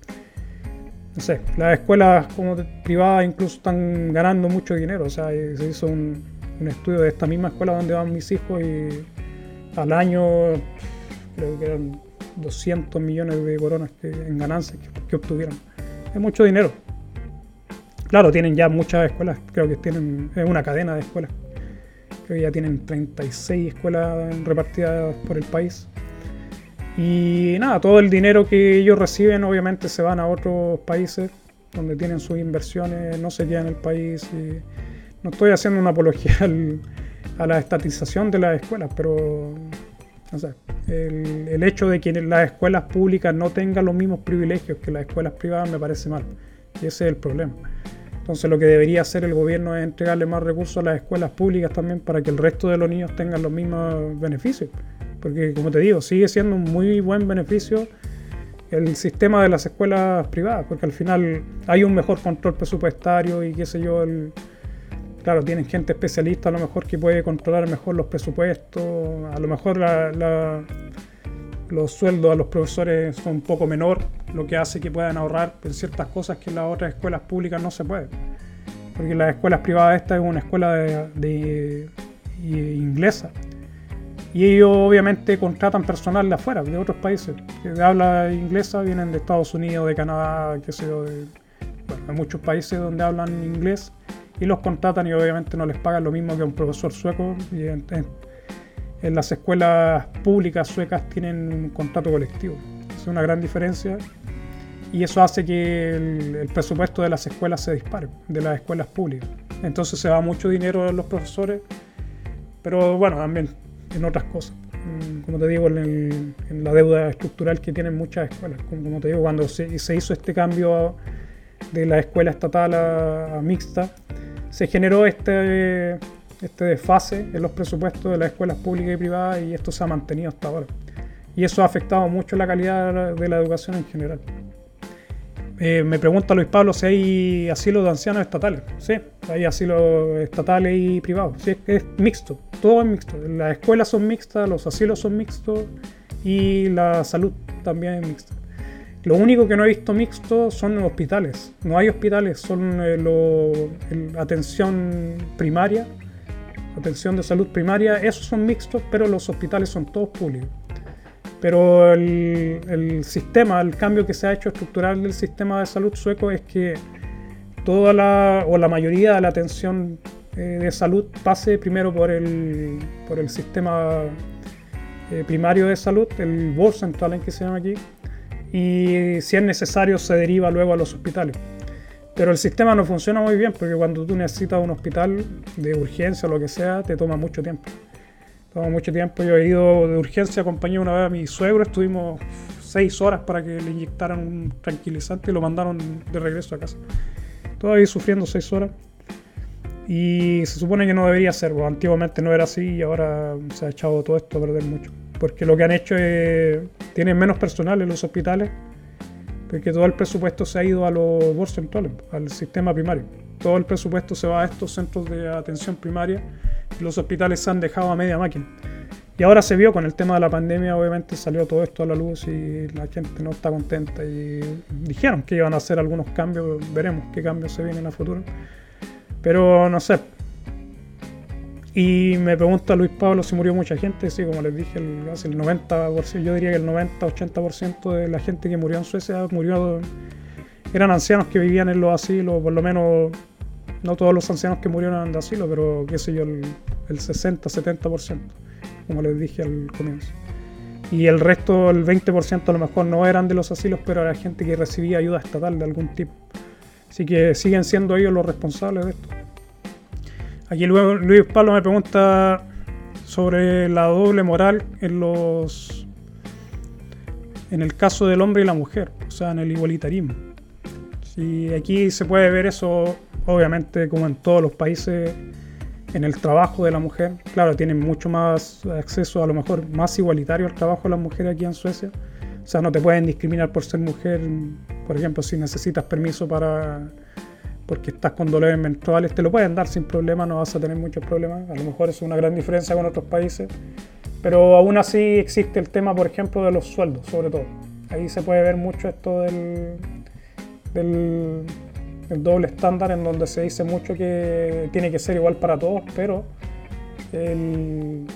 no sé, las escuelas como privadas incluso están ganando mucho dinero, o sea, se hizo un, un estudio de esta misma escuela donde van mis hijos y al año creo que eran 200 millones de coronas en ganancias que, obtuvieron. Es mucho dinero. Claro, tienen ya muchas escuelas, creo que tienen, es una cadena de escuelas. Creo que ya tienen 36 escuelas repartidas por el país. Y nada, todo el dinero que ellos reciben obviamente se van a otros países donde tienen sus inversiones, no se quedan en el país. No estoy haciendo una apología a la estatización de las escuelas, pero el, hecho de que las escuelas públicas no tengan los mismos privilegios que las escuelas privadas me parece mal. Ese es el problema. Entonces lo que debería hacer el gobierno es entregarle más recursos a las escuelas públicas también para que el resto de los niños tengan los mismos beneficios. Porque como te digo, sigue siendo un muy buen beneficio el sistema de las escuelas privadas, porque al final hay un mejor control presupuestario y qué sé yo, el, claro, tienen gente especialista a lo mejor que puede controlar mejor los presupuestos, a lo mejor los sueldos a los profesores son un poco menor, lo que hace que puedan ahorrar en ciertas cosas que en las otras escuelas públicas no se puede. Porque las escuelas privadas esta es una escuela de, de inglesa y ellos obviamente contratan personal de afuera, de otros países, que de habla inglesa, vienen de Estados Unidos, de Canadá, qué sé yo, de, muchos países donde hablan inglés y los contratan y obviamente no les pagan lo mismo que un profesor sueco. Y en, las escuelas públicas suecas tienen un contrato colectivo. Es una gran diferencia y eso hace que el, el, presupuesto de las escuelas se dispare, de las escuelas públicas. Entonces se va mucho dinero a los profesores, pero bueno, también en otras cosas. Mm, como te digo, en, la deuda estructural que tienen muchas escuelas. Como, te digo, cuando se, hizo este cambio de la escuela estatal a, mixta, se generó este, este desfase en los presupuestos de las escuelas públicas y privadas y esto se ha mantenido hasta ahora. Y eso ha afectado mucho la calidad de la educación en general. Eh, me pregunta Luis Pablo si hay asilos de ancianos estatales. Sí, hay asilos estatales y privados. Sí, es, mixto, todo es mixto. Las escuelas son mixtas, los asilos son mixtos y la salud también es mixta. Lo único que no he visto mixto son hospitales. No hay hospitales, son eh, atención primaria, atención de salud primaria, esos son mixtos, pero los hospitales son todos públicos. Pero el, sistema, el cambio que se ha hecho estructural del sistema de salud sueco es que toda la, o la mayoría de la atención eh, de salud pase primero por el, por el sistema eh, primario de salud, el central en que se llama aquí, y si es necesario se deriva luego a los hospitales. Pero el sistema no funciona muy bien porque cuando tú necesitas un hospital de urgencia o lo que sea, te toma mucho tiempo. Toma mucho tiempo. Yo he ido de urgencia, acompañé una vez a mi suegro, estuvimos seis horas para que le inyectaran un tranquilizante y lo mandaron de regreso a casa. Todavía sufriendo seis horas. Y se supone que no debería ser, pues, antiguamente no era así y ahora se ha echado todo esto a perder mucho. Porque lo que han hecho es. Tienen menos personal en los hospitales, porque todo el presupuesto se ha ido a los board centrales, al sistema primario. Todo el presupuesto se va a estos centros de atención primaria los hospitales se han dejado a media máquina. Y ahora se vio con el tema de la pandemia, obviamente salió todo esto a la luz y la gente no está contenta y dijeron que iban a hacer algunos cambios, veremos qué cambios se vienen a futuro. Pero no sé. Y me pregunta Luis Pablo si murió mucha gente, sí, como les dije, el, el 90%, yo diría que el 90-80% de la gente que murió en Suecia murió, eran ancianos que vivían en los asilos, por lo menos no todos los ancianos que murieron de asilo, pero qué sé yo, el, 60-70%, como les dije al comienzo. Y el resto, el 20% a lo mejor no eran de los asilos, pero era gente que recibía ayuda estatal de algún tipo. Así que siguen siendo ellos los responsables de esto. Aquí Luis Pablo me pregunta sobre la doble moral en los en el caso del hombre y la mujer, o sea, en el igualitarismo. Si aquí se puede ver eso obviamente como en todos los países, en el trabajo de la mujer. Claro, tienen mucho más acceso, a lo mejor más igualitario al trabajo de las mujeres aquí en Suecia. O sea, no te pueden discriminar por ser mujer, por ejemplo, si necesitas permiso para porque estás con dolores menstruales, te lo pueden dar sin problema, no vas a tener muchos problemas. A lo mejor es una gran diferencia con otros países. Pero aún así existe el tema, por ejemplo, de los sueldos, sobre todo. Ahí se puede ver mucho esto del, del el doble estándar en donde se dice mucho que tiene que ser igual para todos, pero el,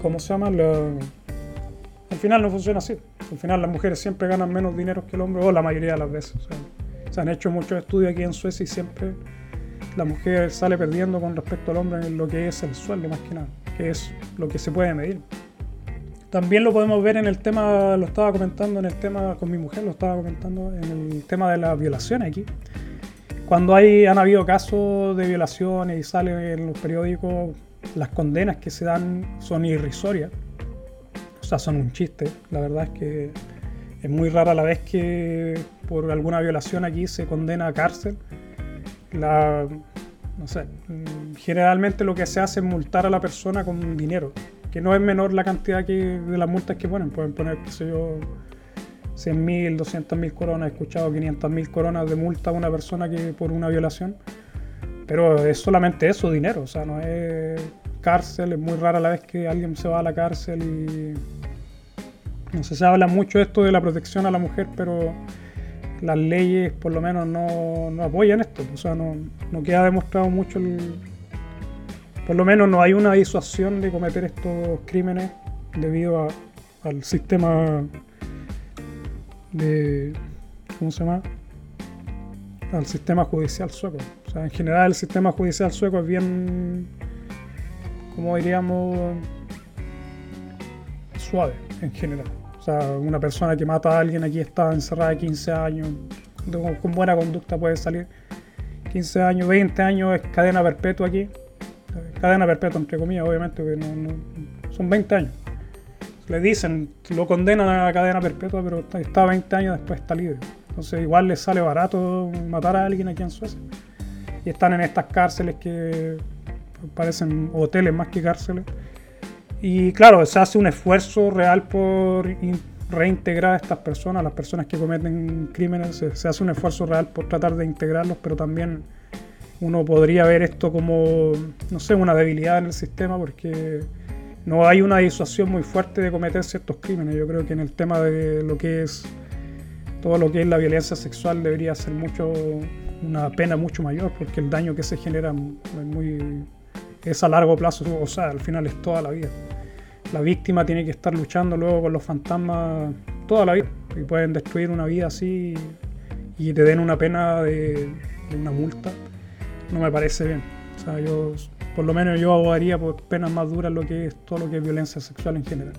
¿cómo se llama? al final no funciona así. Al final las mujeres siempre ganan menos dinero que el hombre, o la mayoría de las veces. Se han hecho muchos estudios aquí en Suecia y siempre la mujer sale perdiendo con respecto al hombre en lo que es el sueldo más que nada, que es lo que se puede medir. También lo podemos ver en el tema, lo estaba comentando en el tema con mi mujer, lo estaba comentando en el tema de las violaciones aquí. Cuando hay, han habido casos de violaciones y salen en los periódicos, las condenas que se dan son irrisorias. O sea, son un chiste. La verdad es que es muy rara la vez que por alguna violación aquí se condena a cárcel. La, no sé, generalmente lo que se hace es multar a la persona con dinero que no es menor la cantidad que, de las multas que ponen. Pueden poner, qué sé yo, 100.000, 200.000 coronas. He escuchado 500.000 coronas de multa a una persona que por una violación. Pero es solamente eso, dinero. O sea, no es cárcel. Es muy rara la vez que alguien se va a la cárcel y... No sé, se habla mucho esto de la protección a la mujer, pero las leyes por lo menos no, no apoyan esto. O sea, no, no queda demostrado mucho el, por lo menos no hay una disuasión de cometer estos crímenes debido al sistema de. ¿Cómo se llama? Al sistema judicial sueco. O sea, en general el sistema judicial sueco es bien. como diríamos. suave, en general. Una persona que mata a alguien aquí está encerrada 15 años, con buena conducta puede salir 15 años, 20 años, es cadena perpetua aquí cadena perpetua, entre comillas, obviamente, porque no, son 20 años. Le dicen, lo condenan a cadena perpetua, pero está 20 años después está libre. Entonces igual les sale barato matar a alguien aquí en Suecia. Y están en estas cárceles que parecen hoteles más que cárceles. Y claro, se hace un esfuerzo real por reintegrar a estas personas, a las personas que cometen crímenes, se hace un esfuerzo real por tratar de integrarlos, pero también uno podría ver esto como, no sé, una debilidad en el sistema porque no hay una disuasión muy fuerte de cometer ciertos crímenes. Yo creo que en el tema de lo que es todo lo que es la violencia sexual debería ser mucho una pena mucho mayor porque el daño que se genera es muy es a largo plazo, o sea, al final es toda la vida. La víctima tiene que estar luchando luego con los fantasmas toda la vida y pueden destruir una vida así y te den una pena de una multa no me parece bien. O sea, yo, por lo menos yo abogaría por penas más duras lo que es todo lo que es violencia sexual en general.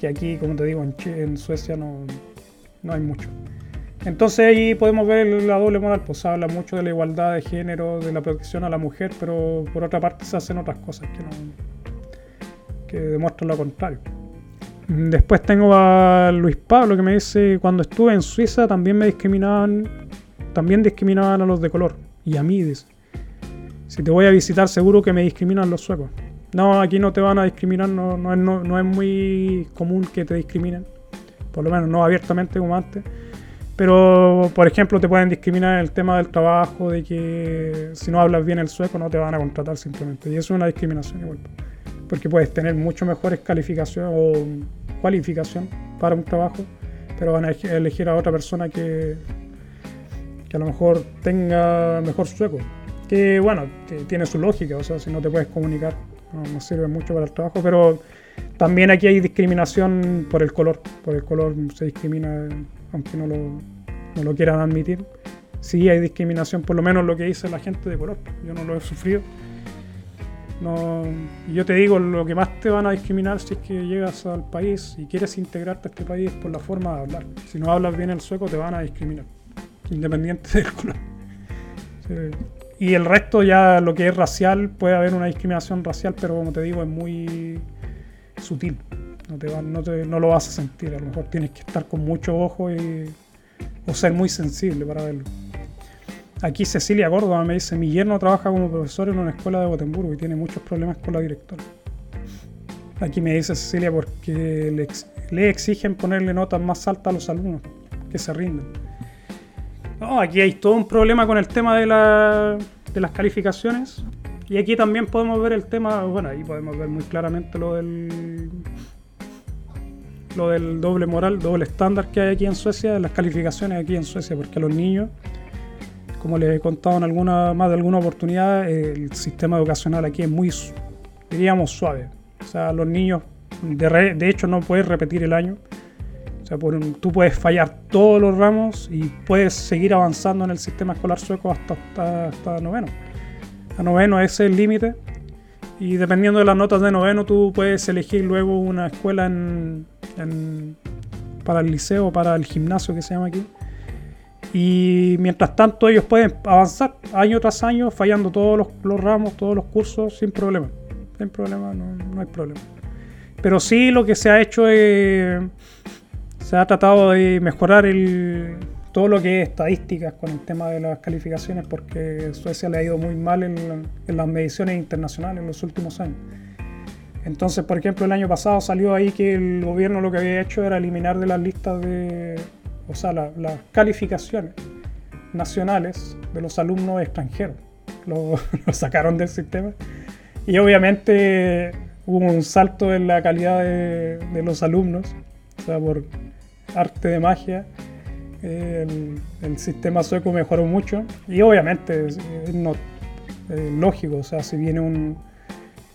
Que aquí, como te digo, en, en Suecia no, no hay mucho. Entonces ahí podemos ver la doble moral, pues habla mucho de la igualdad de género, de la protección a la mujer, pero por otra parte se hacen otras cosas que, no, que demuestran lo contrario. Después tengo a Luis Pablo que me dice, cuando estuve en Suiza también me discriminaban, también discriminaban a los de color y a mí. Dice. Si te voy a visitar, seguro que me discriminan los suecos. No, aquí no te van a discriminar, no, no, no, es muy común que te discriminen. Por lo menos no abiertamente como antes. Pero, por ejemplo, te pueden discriminar en el tema del trabajo, de que si no hablas bien el sueco no te van a contratar simplemente. Y eso es una discriminación igual. Porque puedes tener mucho mejores calificaciones o cualificación para un trabajo, pero van a elegir a otra persona que que a lo mejor tenga mejor sueco. Que bueno, tiene su lógica, o sea, si no te puedes comunicar, no, sirve mucho para el trabajo, pero también aquí hay discriminación por el color. Por el color se discrimina, aunque no lo, no lo quieran admitir. Sí hay discriminación, por lo menos lo que dice la gente de color. Yo no lo he sufrido. No, yo te digo, lo que más te van a discriminar si es que llegas al país y quieres integrarte a este país por la forma de hablar. Si no hablas bien el sueco, te van a discriminar independiente del color. Y el resto ya lo que es racial, puede haber una discriminación racial, pero como te digo, es muy sutil. No, te no, lo vas a sentir, a lo mejor tienes que estar con mucho ojo y, o ser muy sensible para verlo. Aquí Cecilia Córdoba me dice, mi yerno trabaja como profesor en una escuela de Gotemburgo y tiene muchos problemas con la directora. Aquí me dice Cecilia porque le, le exigen ponerle notas más altas a los alumnos que se rinden. No, aquí hay todo un problema con el tema de, de las calificaciones. Y aquí también podemos ver el tema, bueno, ahí podemos ver muy claramente lo del lo del doble moral, doble estándar que hay aquí en Suecia, las calificaciones aquí en Suecia, porque a los niños, como les he contado en alguna, más de alguna oportunidad, el sistema educacional aquí es muy, diríamos, suave. O sea, los niños, de, de hecho, no puedes repetir el año. O sea, tú puedes fallar todos los ramos y puedes seguir avanzando en el sistema escolar sueco hasta, hasta, noveno. A noveno es el límite. Y dependiendo de las notas de noveno, tú puedes elegir luego una escuela para el liceo, para el gimnasio que se llama aquí. Y mientras tanto ellos pueden avanzar año tras año, fallando todos los, ramos, todos los cursos, sin problema. Sin problema, no, no hay problema. Pero sí lo que se ha hecho es se ha tratado de mejorar el, todo lo que es estadísticas con el tema de las calificaciones porque Suecia le ha ido muy mal en, las mediciones internacionales en los últimos años. Entonces, por ejemplo, el año pasado salió ahí que el gobierno lo que había hecho era eliminar de las listas de, o sea, las calificaciones nacionales de los alumnos extranjeros. Lo, sacaron del sistema. Y obviamente hubo un salto en la calidad de, los alumnos, o sea, por arte de magia. El, sistema sueco mejoró mucho y obviamente es, no, lógico, o sea, si viene un,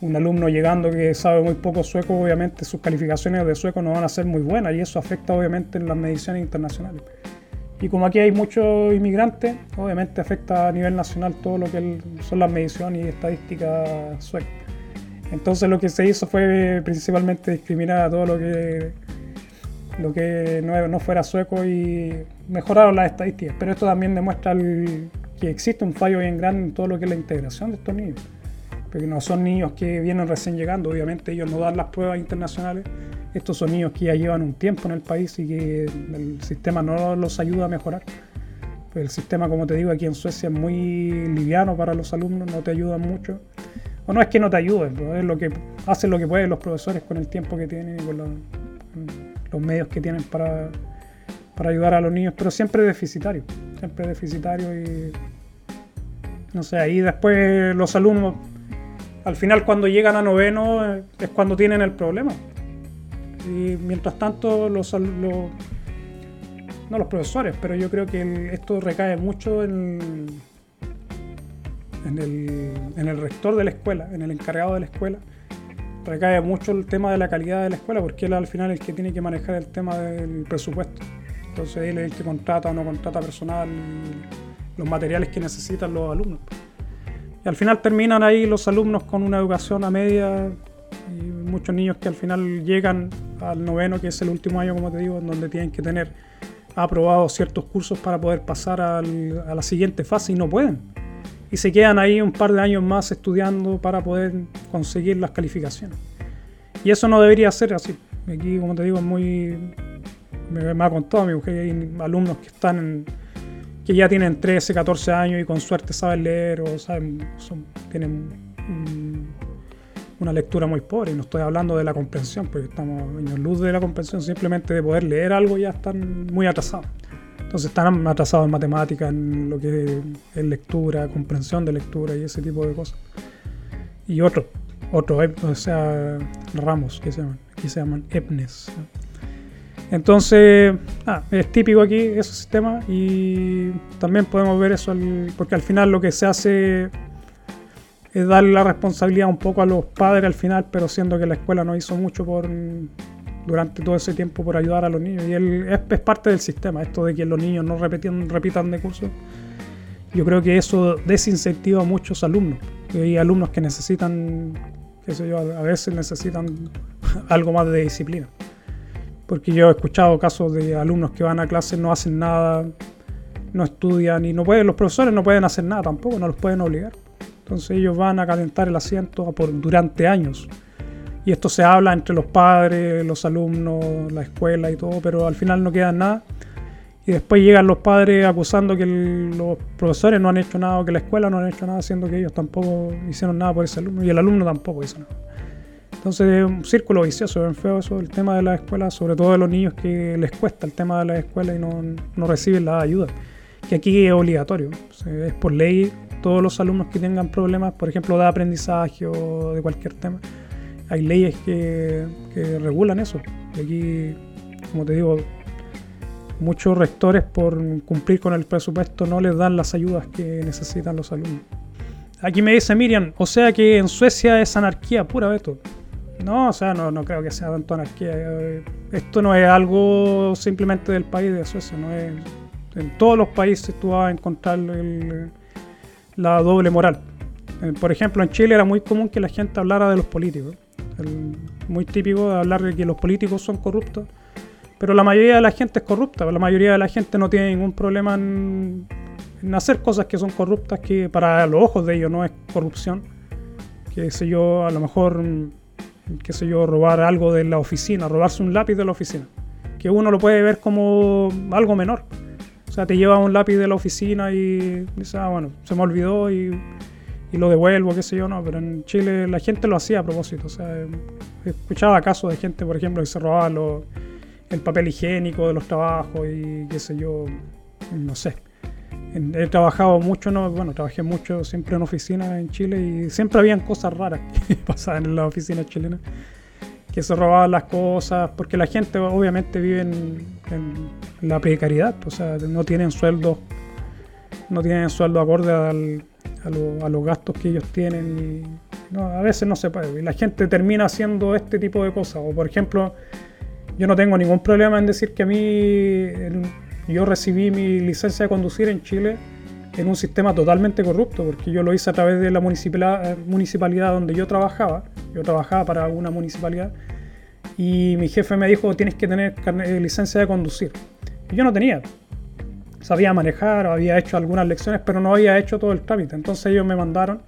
un alumno llegando que sabe muy poco sueco, obviamente sus calificaciones de sueco no van a ser muy buenas y eso afecta obviamente en las mediciones internacionales. Y como aquí hay muchos inmigrantes, obviamente afecta a nivel nacional todo lo que son las mediciones y estadísticas suecas. Entonces lo que se hizo fue principalmente discriminar a todo lo que, lo que no, fuera sueco y mejoraron las estadísticas. Pero esto también demuestra que existe un fallo bien grande en todo lo que es la integración de estos niños porque no son niños que vienen recién llegando, obviamente ellos no dan las pruebas internacionales, estos son niños que ya llevan un tiempo en el país y que el sistema no los ayuda a mejorar. El sistema, como te digo, aquí en Suecia es muy liviano para los alumnos, no te ayuda mucho. O no es que no te ayuden, es lo que hacen lo que pueden los profesores con el tiempo que tienen y con los, los medios que tienen para, para ayudar a los niños, pero siempre deficitario, siempre deficitario y no sé, ahí después los alumnos al final cuando llegan a noveno eh, es cuando tienen el problema. Y mientras tanto, los, no los profesores, pero yo creo que esto recae mucho en, en, el, en el rector de la escuela, en el encargado de la escuela. Recae mucho el tema de la calidad de la escuela, porque él al final es el que tiene que manejar el tema del presupuesto. Entonces él es el que contrata o no contrata personal, los materiales que necesitan los alumnos. Y al final terminan ahí los alumnos con una educación a media y muchos niños que al final llegan al noveno, que es el último año, como te digo, en donde tienen que tener aprobados ciertos cursos para poder pasar a la siguiente fase y no pueden. Y se quedan ahí un par de años más estudiando para poder conseguir las calificaciones. Y eso no debería ser así. Aquí, como te digo, es muy... Me, me ha contado mi mujer, hay alumnos que están en que ya tienen 13, 14 años y con suerte saben leer o saben, tienen una lectura muy pobre. Y no estoy hablando de la comprensión, porque estamos en luz de la comprensión, simplemente de poder leer algo ya están muy atrasados. Entonces están atrasados en matemáticas, en lo que es lectura, comprensión de lectura y ese tipo de cosas. Y otros, otros, o sea, ramos que se llaman, aquí se llaman EPNES. Entonces, ah, es típico aquí ese sistema y también podemos ver eso, porque al final lo que se hace es darle la responsabilidad un poco a los padres al final, pero siendo que la escuela no hizo mucho por durante todo ese tiempo por ayudar a los niños. Y es, parte del sistema, esto de que los niños no repitan de curso. Yo creo que eso desincentiva a muchos alumnos. Hay alumnos que necesitan, qué sé yo, a veces necesitan algo más de disciplina porque yo he escuchado casos de alumnos que van a clases, no hacen nada, no estudian y no pueden, los profesores no pueden hacer nada tampoco, no los pueden obligar. Entonces ellos van a calentar el asiento por, durante años. Y esto se habla entre los padres, los alumnos, la escuela y todo, pero al final no queda nada. Y después llegan los padres acusando que los profesores no han hecho nada o que la escuela no han hecho nada, siendo que ellos tampoco hicieron nada por ese alumno y el alumno tampoco hizo nada. Entonces es un círculo vicioso, es feo eso, el tema de la escuela, sobre todo de los niños que les cuesta el tema de la escuela y no, no reciben la ayuda, que aquí es obligatorio, es por ley, todos los alumnos que tengan problemas, por ejemplo, de aprendizaje o de cualquier tema, hay leyes que, que regulan eso. Y aquí, como te digo, muchos rectores por cumplir con el presupuesto no les dan las ayudas que necesitan los alumnos. Aquí me dice Miriam, o sea que en Suecia es anarquía pura, esto. No, o sea, no, no creo que sea tanto anarquía. Esto no es algo simplemente del país de Suecia, no es. En todos los países tú vas a encontrar la doble moral. Eh, por ejemplo, en Chile era muy común que la gente hablara de los políticos. muy típico de hablar de que los políticos son corruptos. Pero la mayoría de la gente es corrupta. La mayoría de la gente no tiene ningún problema en, en hacer cosas que son corruptas, que para los ojos de ellos no es corrupción. Que sé yo, a lo mejor qué sé yo, robar algo de la oficina, robarse un lápiz de la oficina, que uno lo puede ver como algo menor. O sea, te lleva un lápiz de la oficina y dices, ah, bueno, se me olvidó y, y lo devuelvo, qué sé yo, no, pero en Chile la gente lo hacía a propósito. O sea, escuchaba casos de gente, por ejemplo, que se robaba el papel higiénico de los trabajos y qué sé yo, no sé. He trabajado mucho, no, bueno, trabajé mucho siempre en oficinas en Chile y siempre habían cosas raras que pasaban en las oficinas chilenas, que se robaban las cosas, porque la gente obviamente vive en, la precariedad, o sea, no tienen sueldo, no tienen sueldo acorde a, los gastos que ellos tienen a veces no se puede. Y la gente termina haciendo este tipo de cosas. O por ejemplo, yo no tengo ningún problema en decir que a mí yo recibí mi licencia de conducir en Chile en un sistema totalmente corrupto, porque yo lo hice a través de la municipalidad, municipalidad donde yo trabajaba. Yo trabajaba para una municipalidad y mi jefe me dijo tienes que tener licencia de conducir. Yo no tenía sabía manejar, había hecho algunas lecciones, pero no había hecho todo el trámite. Entonces ellos me mandaron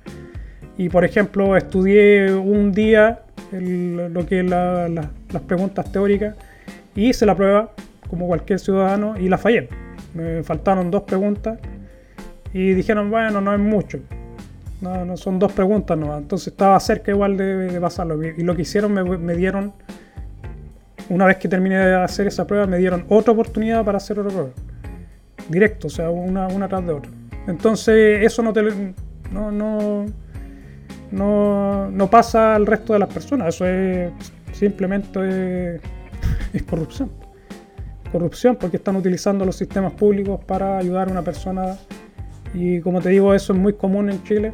y, por ejemplo, estudié un día lo que las preguntas teóricas y hice la prueba como cualquier ciudadano y la fallé. Me faltaron dos preguntas y dijeron, bueno, no es mucho. No, no son dos preguntas no. Entonces estaba cerca igual de, pasarlo. Y lo que hicieron me, dieron, una vez que terminé de hacer esa prueba, me dieron otra oportunidad para hacer otra prueba directo, o sea, una, una tras de otra. Entonces, eso no, te, no, no, no, no, pasa al resto de las personas, eso es simplemente corrupción. Corrupción porque están utilizando los sistemas públicos para ayudar a una persona y como te digo, eso es muy común en Chile,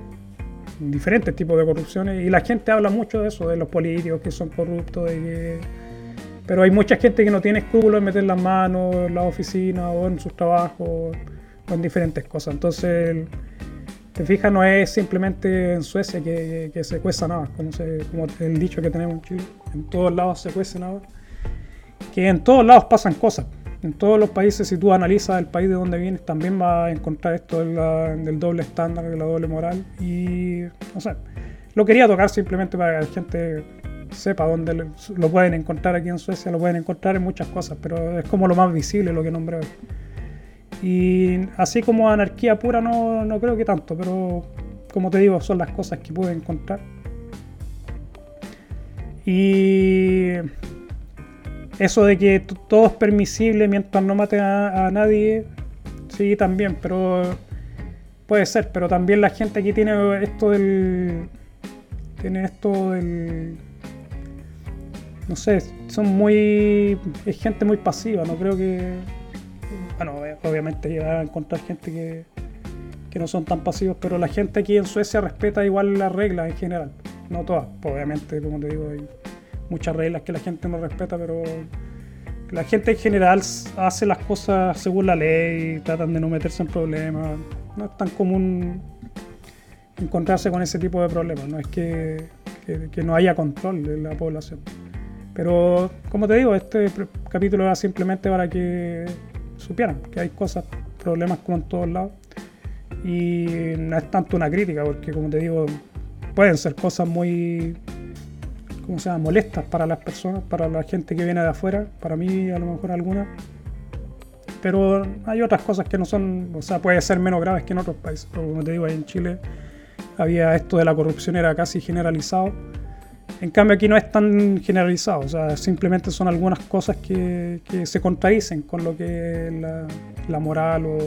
diferentes tipos de corrupciones y la gente habla mucho de eso, de los políticos que son corruptos, que pero hay mucha gente que no tiene escrúpulos en meter las manos en la oficina o en sus trabajos o en diferentes cosas. Entonces, te fijas, no es simplemente en Suecia que, se cueza nada, como, se, como el dicho que tenemos en Chile. En todos lados se cuece. Que en todos lados pasan cosas. En todos los países, si tú analizas el país de donde vienes, también vas a encontrar esto del, doble estándar, de la doble moral. Y, no sé, lo quería tocar simplemente para que la gente sepa dónde lo, pueden encontrar aquí en Suecia, lo pueden encontrar en muchas cosas, pero es como lo más visible lo que nombré hoy. Y así como anarquía pura no, no creo que tanto, pero como te digo, son las cosas que pude encontrar. Y eso de que todo es permisible mientras no mate a, nadie, sí, también, pero puede ser, pero también la gente aquí tiene esto del. Tiene esto del no sé, son muy. es gente muy pasiva, no creo que. Bueno, obviamente va a encontrar gente que, que no son tan pasivos, pero la gente aquí en Suecia respeta igual las reglas en general. No todas, obviamente, como te digo, hay muchas reglas que la gente no respeta, pero la gente en general hace las cosas según la ley, tratan de no meterse en problemas. No es tan común encontrarse con ese tipo de problemas, no es que, que no haya control de la población. Pero, como te digo, este capítulo era simplemente para que supieran que hay cosas, problemas como en todos lados. Y no es tanto una crítica, porque como te digo, pueden ser cosas muy, ¿cómo se llama?, molestas para las personas, para la gente que viene de afuera, para mí a lo mejor algunas. Pero hay otras cosas que no son, o sea, puede ser menos graves que en otros países. Pero como te digo, ahí en Chile había esto de la corrupción, era casi generalizado en cambio aquí no es tan generalizado, o sea, simplemente son algunas cosas que, se contradicen con lo que es la, moral o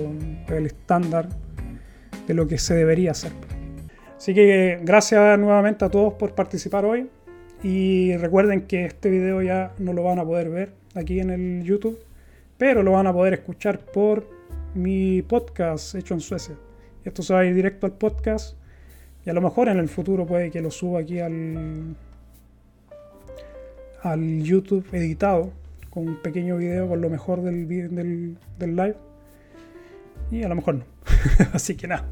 el estándar de lo que se debería hacer. Así que gracias nuevamente a todos por participar hoy y recuerden que este video ya no lo van a poder ver aquí en el YouTube, pero lo van a poder escuchar por mi podcast hecho en Suecia. Esto se va a ir directo al podcast y a lo mejor en el futuro puede que lo suba aquí al, al YouTube editado con un pequeño video con lo mejor del, del, del live. Y a lo mejor no. Así que nada,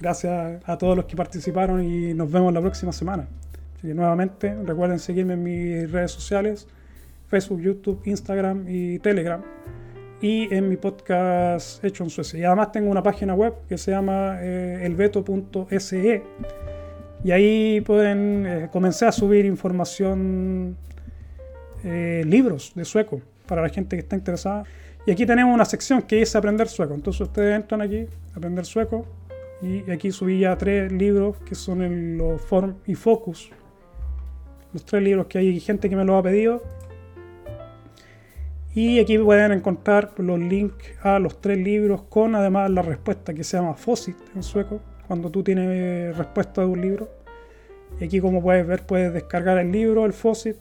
gracias a todos los que participaron y nos vemos la próxima semana. Así que nuevamente recuerden seguirme en mis redes sociales, Facebook, YouTube, Instagram y Telegram. Y en mi podcast Hecho en Suecia. Y además tengo una página web que se llama eh, elveto.se. Y ahí pueden eh, comenzar a subir información eh, libros de sueco para la gente que está interesada. Y aquí tenemos una sección que es aprender sueco. Entonces ustedes entran aquí, aprender sueco, Y aquí subí ya tres libros que son el, los Form y Focus. Los tres libros que hay gente que me los ha pedido. Y aquí pueden encontrar los links a los tres libros con además la respuesta que se llama FOSIT en sueco, cuando tú tienes respuesta de un libro. Y aquí como puedes ver puedes descargar el libro, el FOSIT,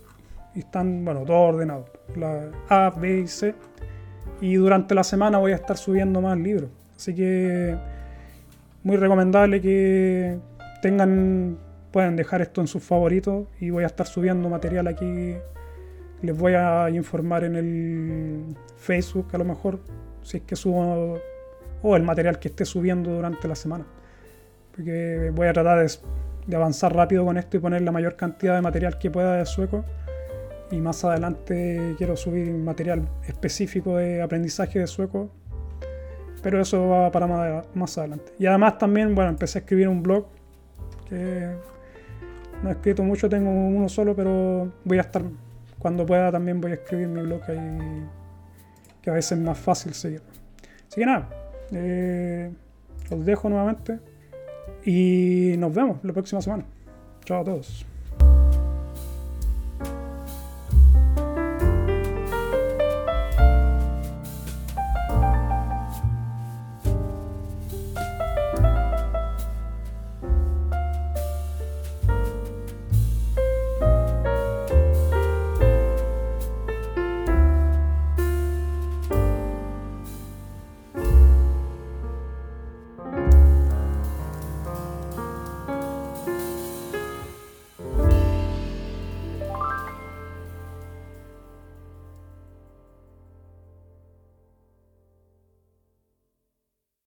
y están, bueno, todos ordenados. La A, B y C. Y durante la semana voy a estar subiendo más libros. Así que muy recomendable que tengan, pueden dejar esto en sus favoritos y voy a estar subiendo material aquí. Les voy a informar en el Facebook a lo mejor, si es que subo, o el material que esté subiendo durante la semana. Porque voy a tratar de, de avanzar rápido con esto y poner la mayor cantidad de material que pueda de sueco. Y más adelante quiero subir material específico de aprendizaje de sueco pero eso va para más adelante. Y además también, bueno, empecé a escribir un blog que no he escrito mucho, tengo uno solo, pero voy a estar, cuando pueda también voy a escribir mi blog ahí, que a veces es más fácil seguir. Así que nada, eh, os dejo nuevamente y nos vemos la próxima semana. Chao a todos.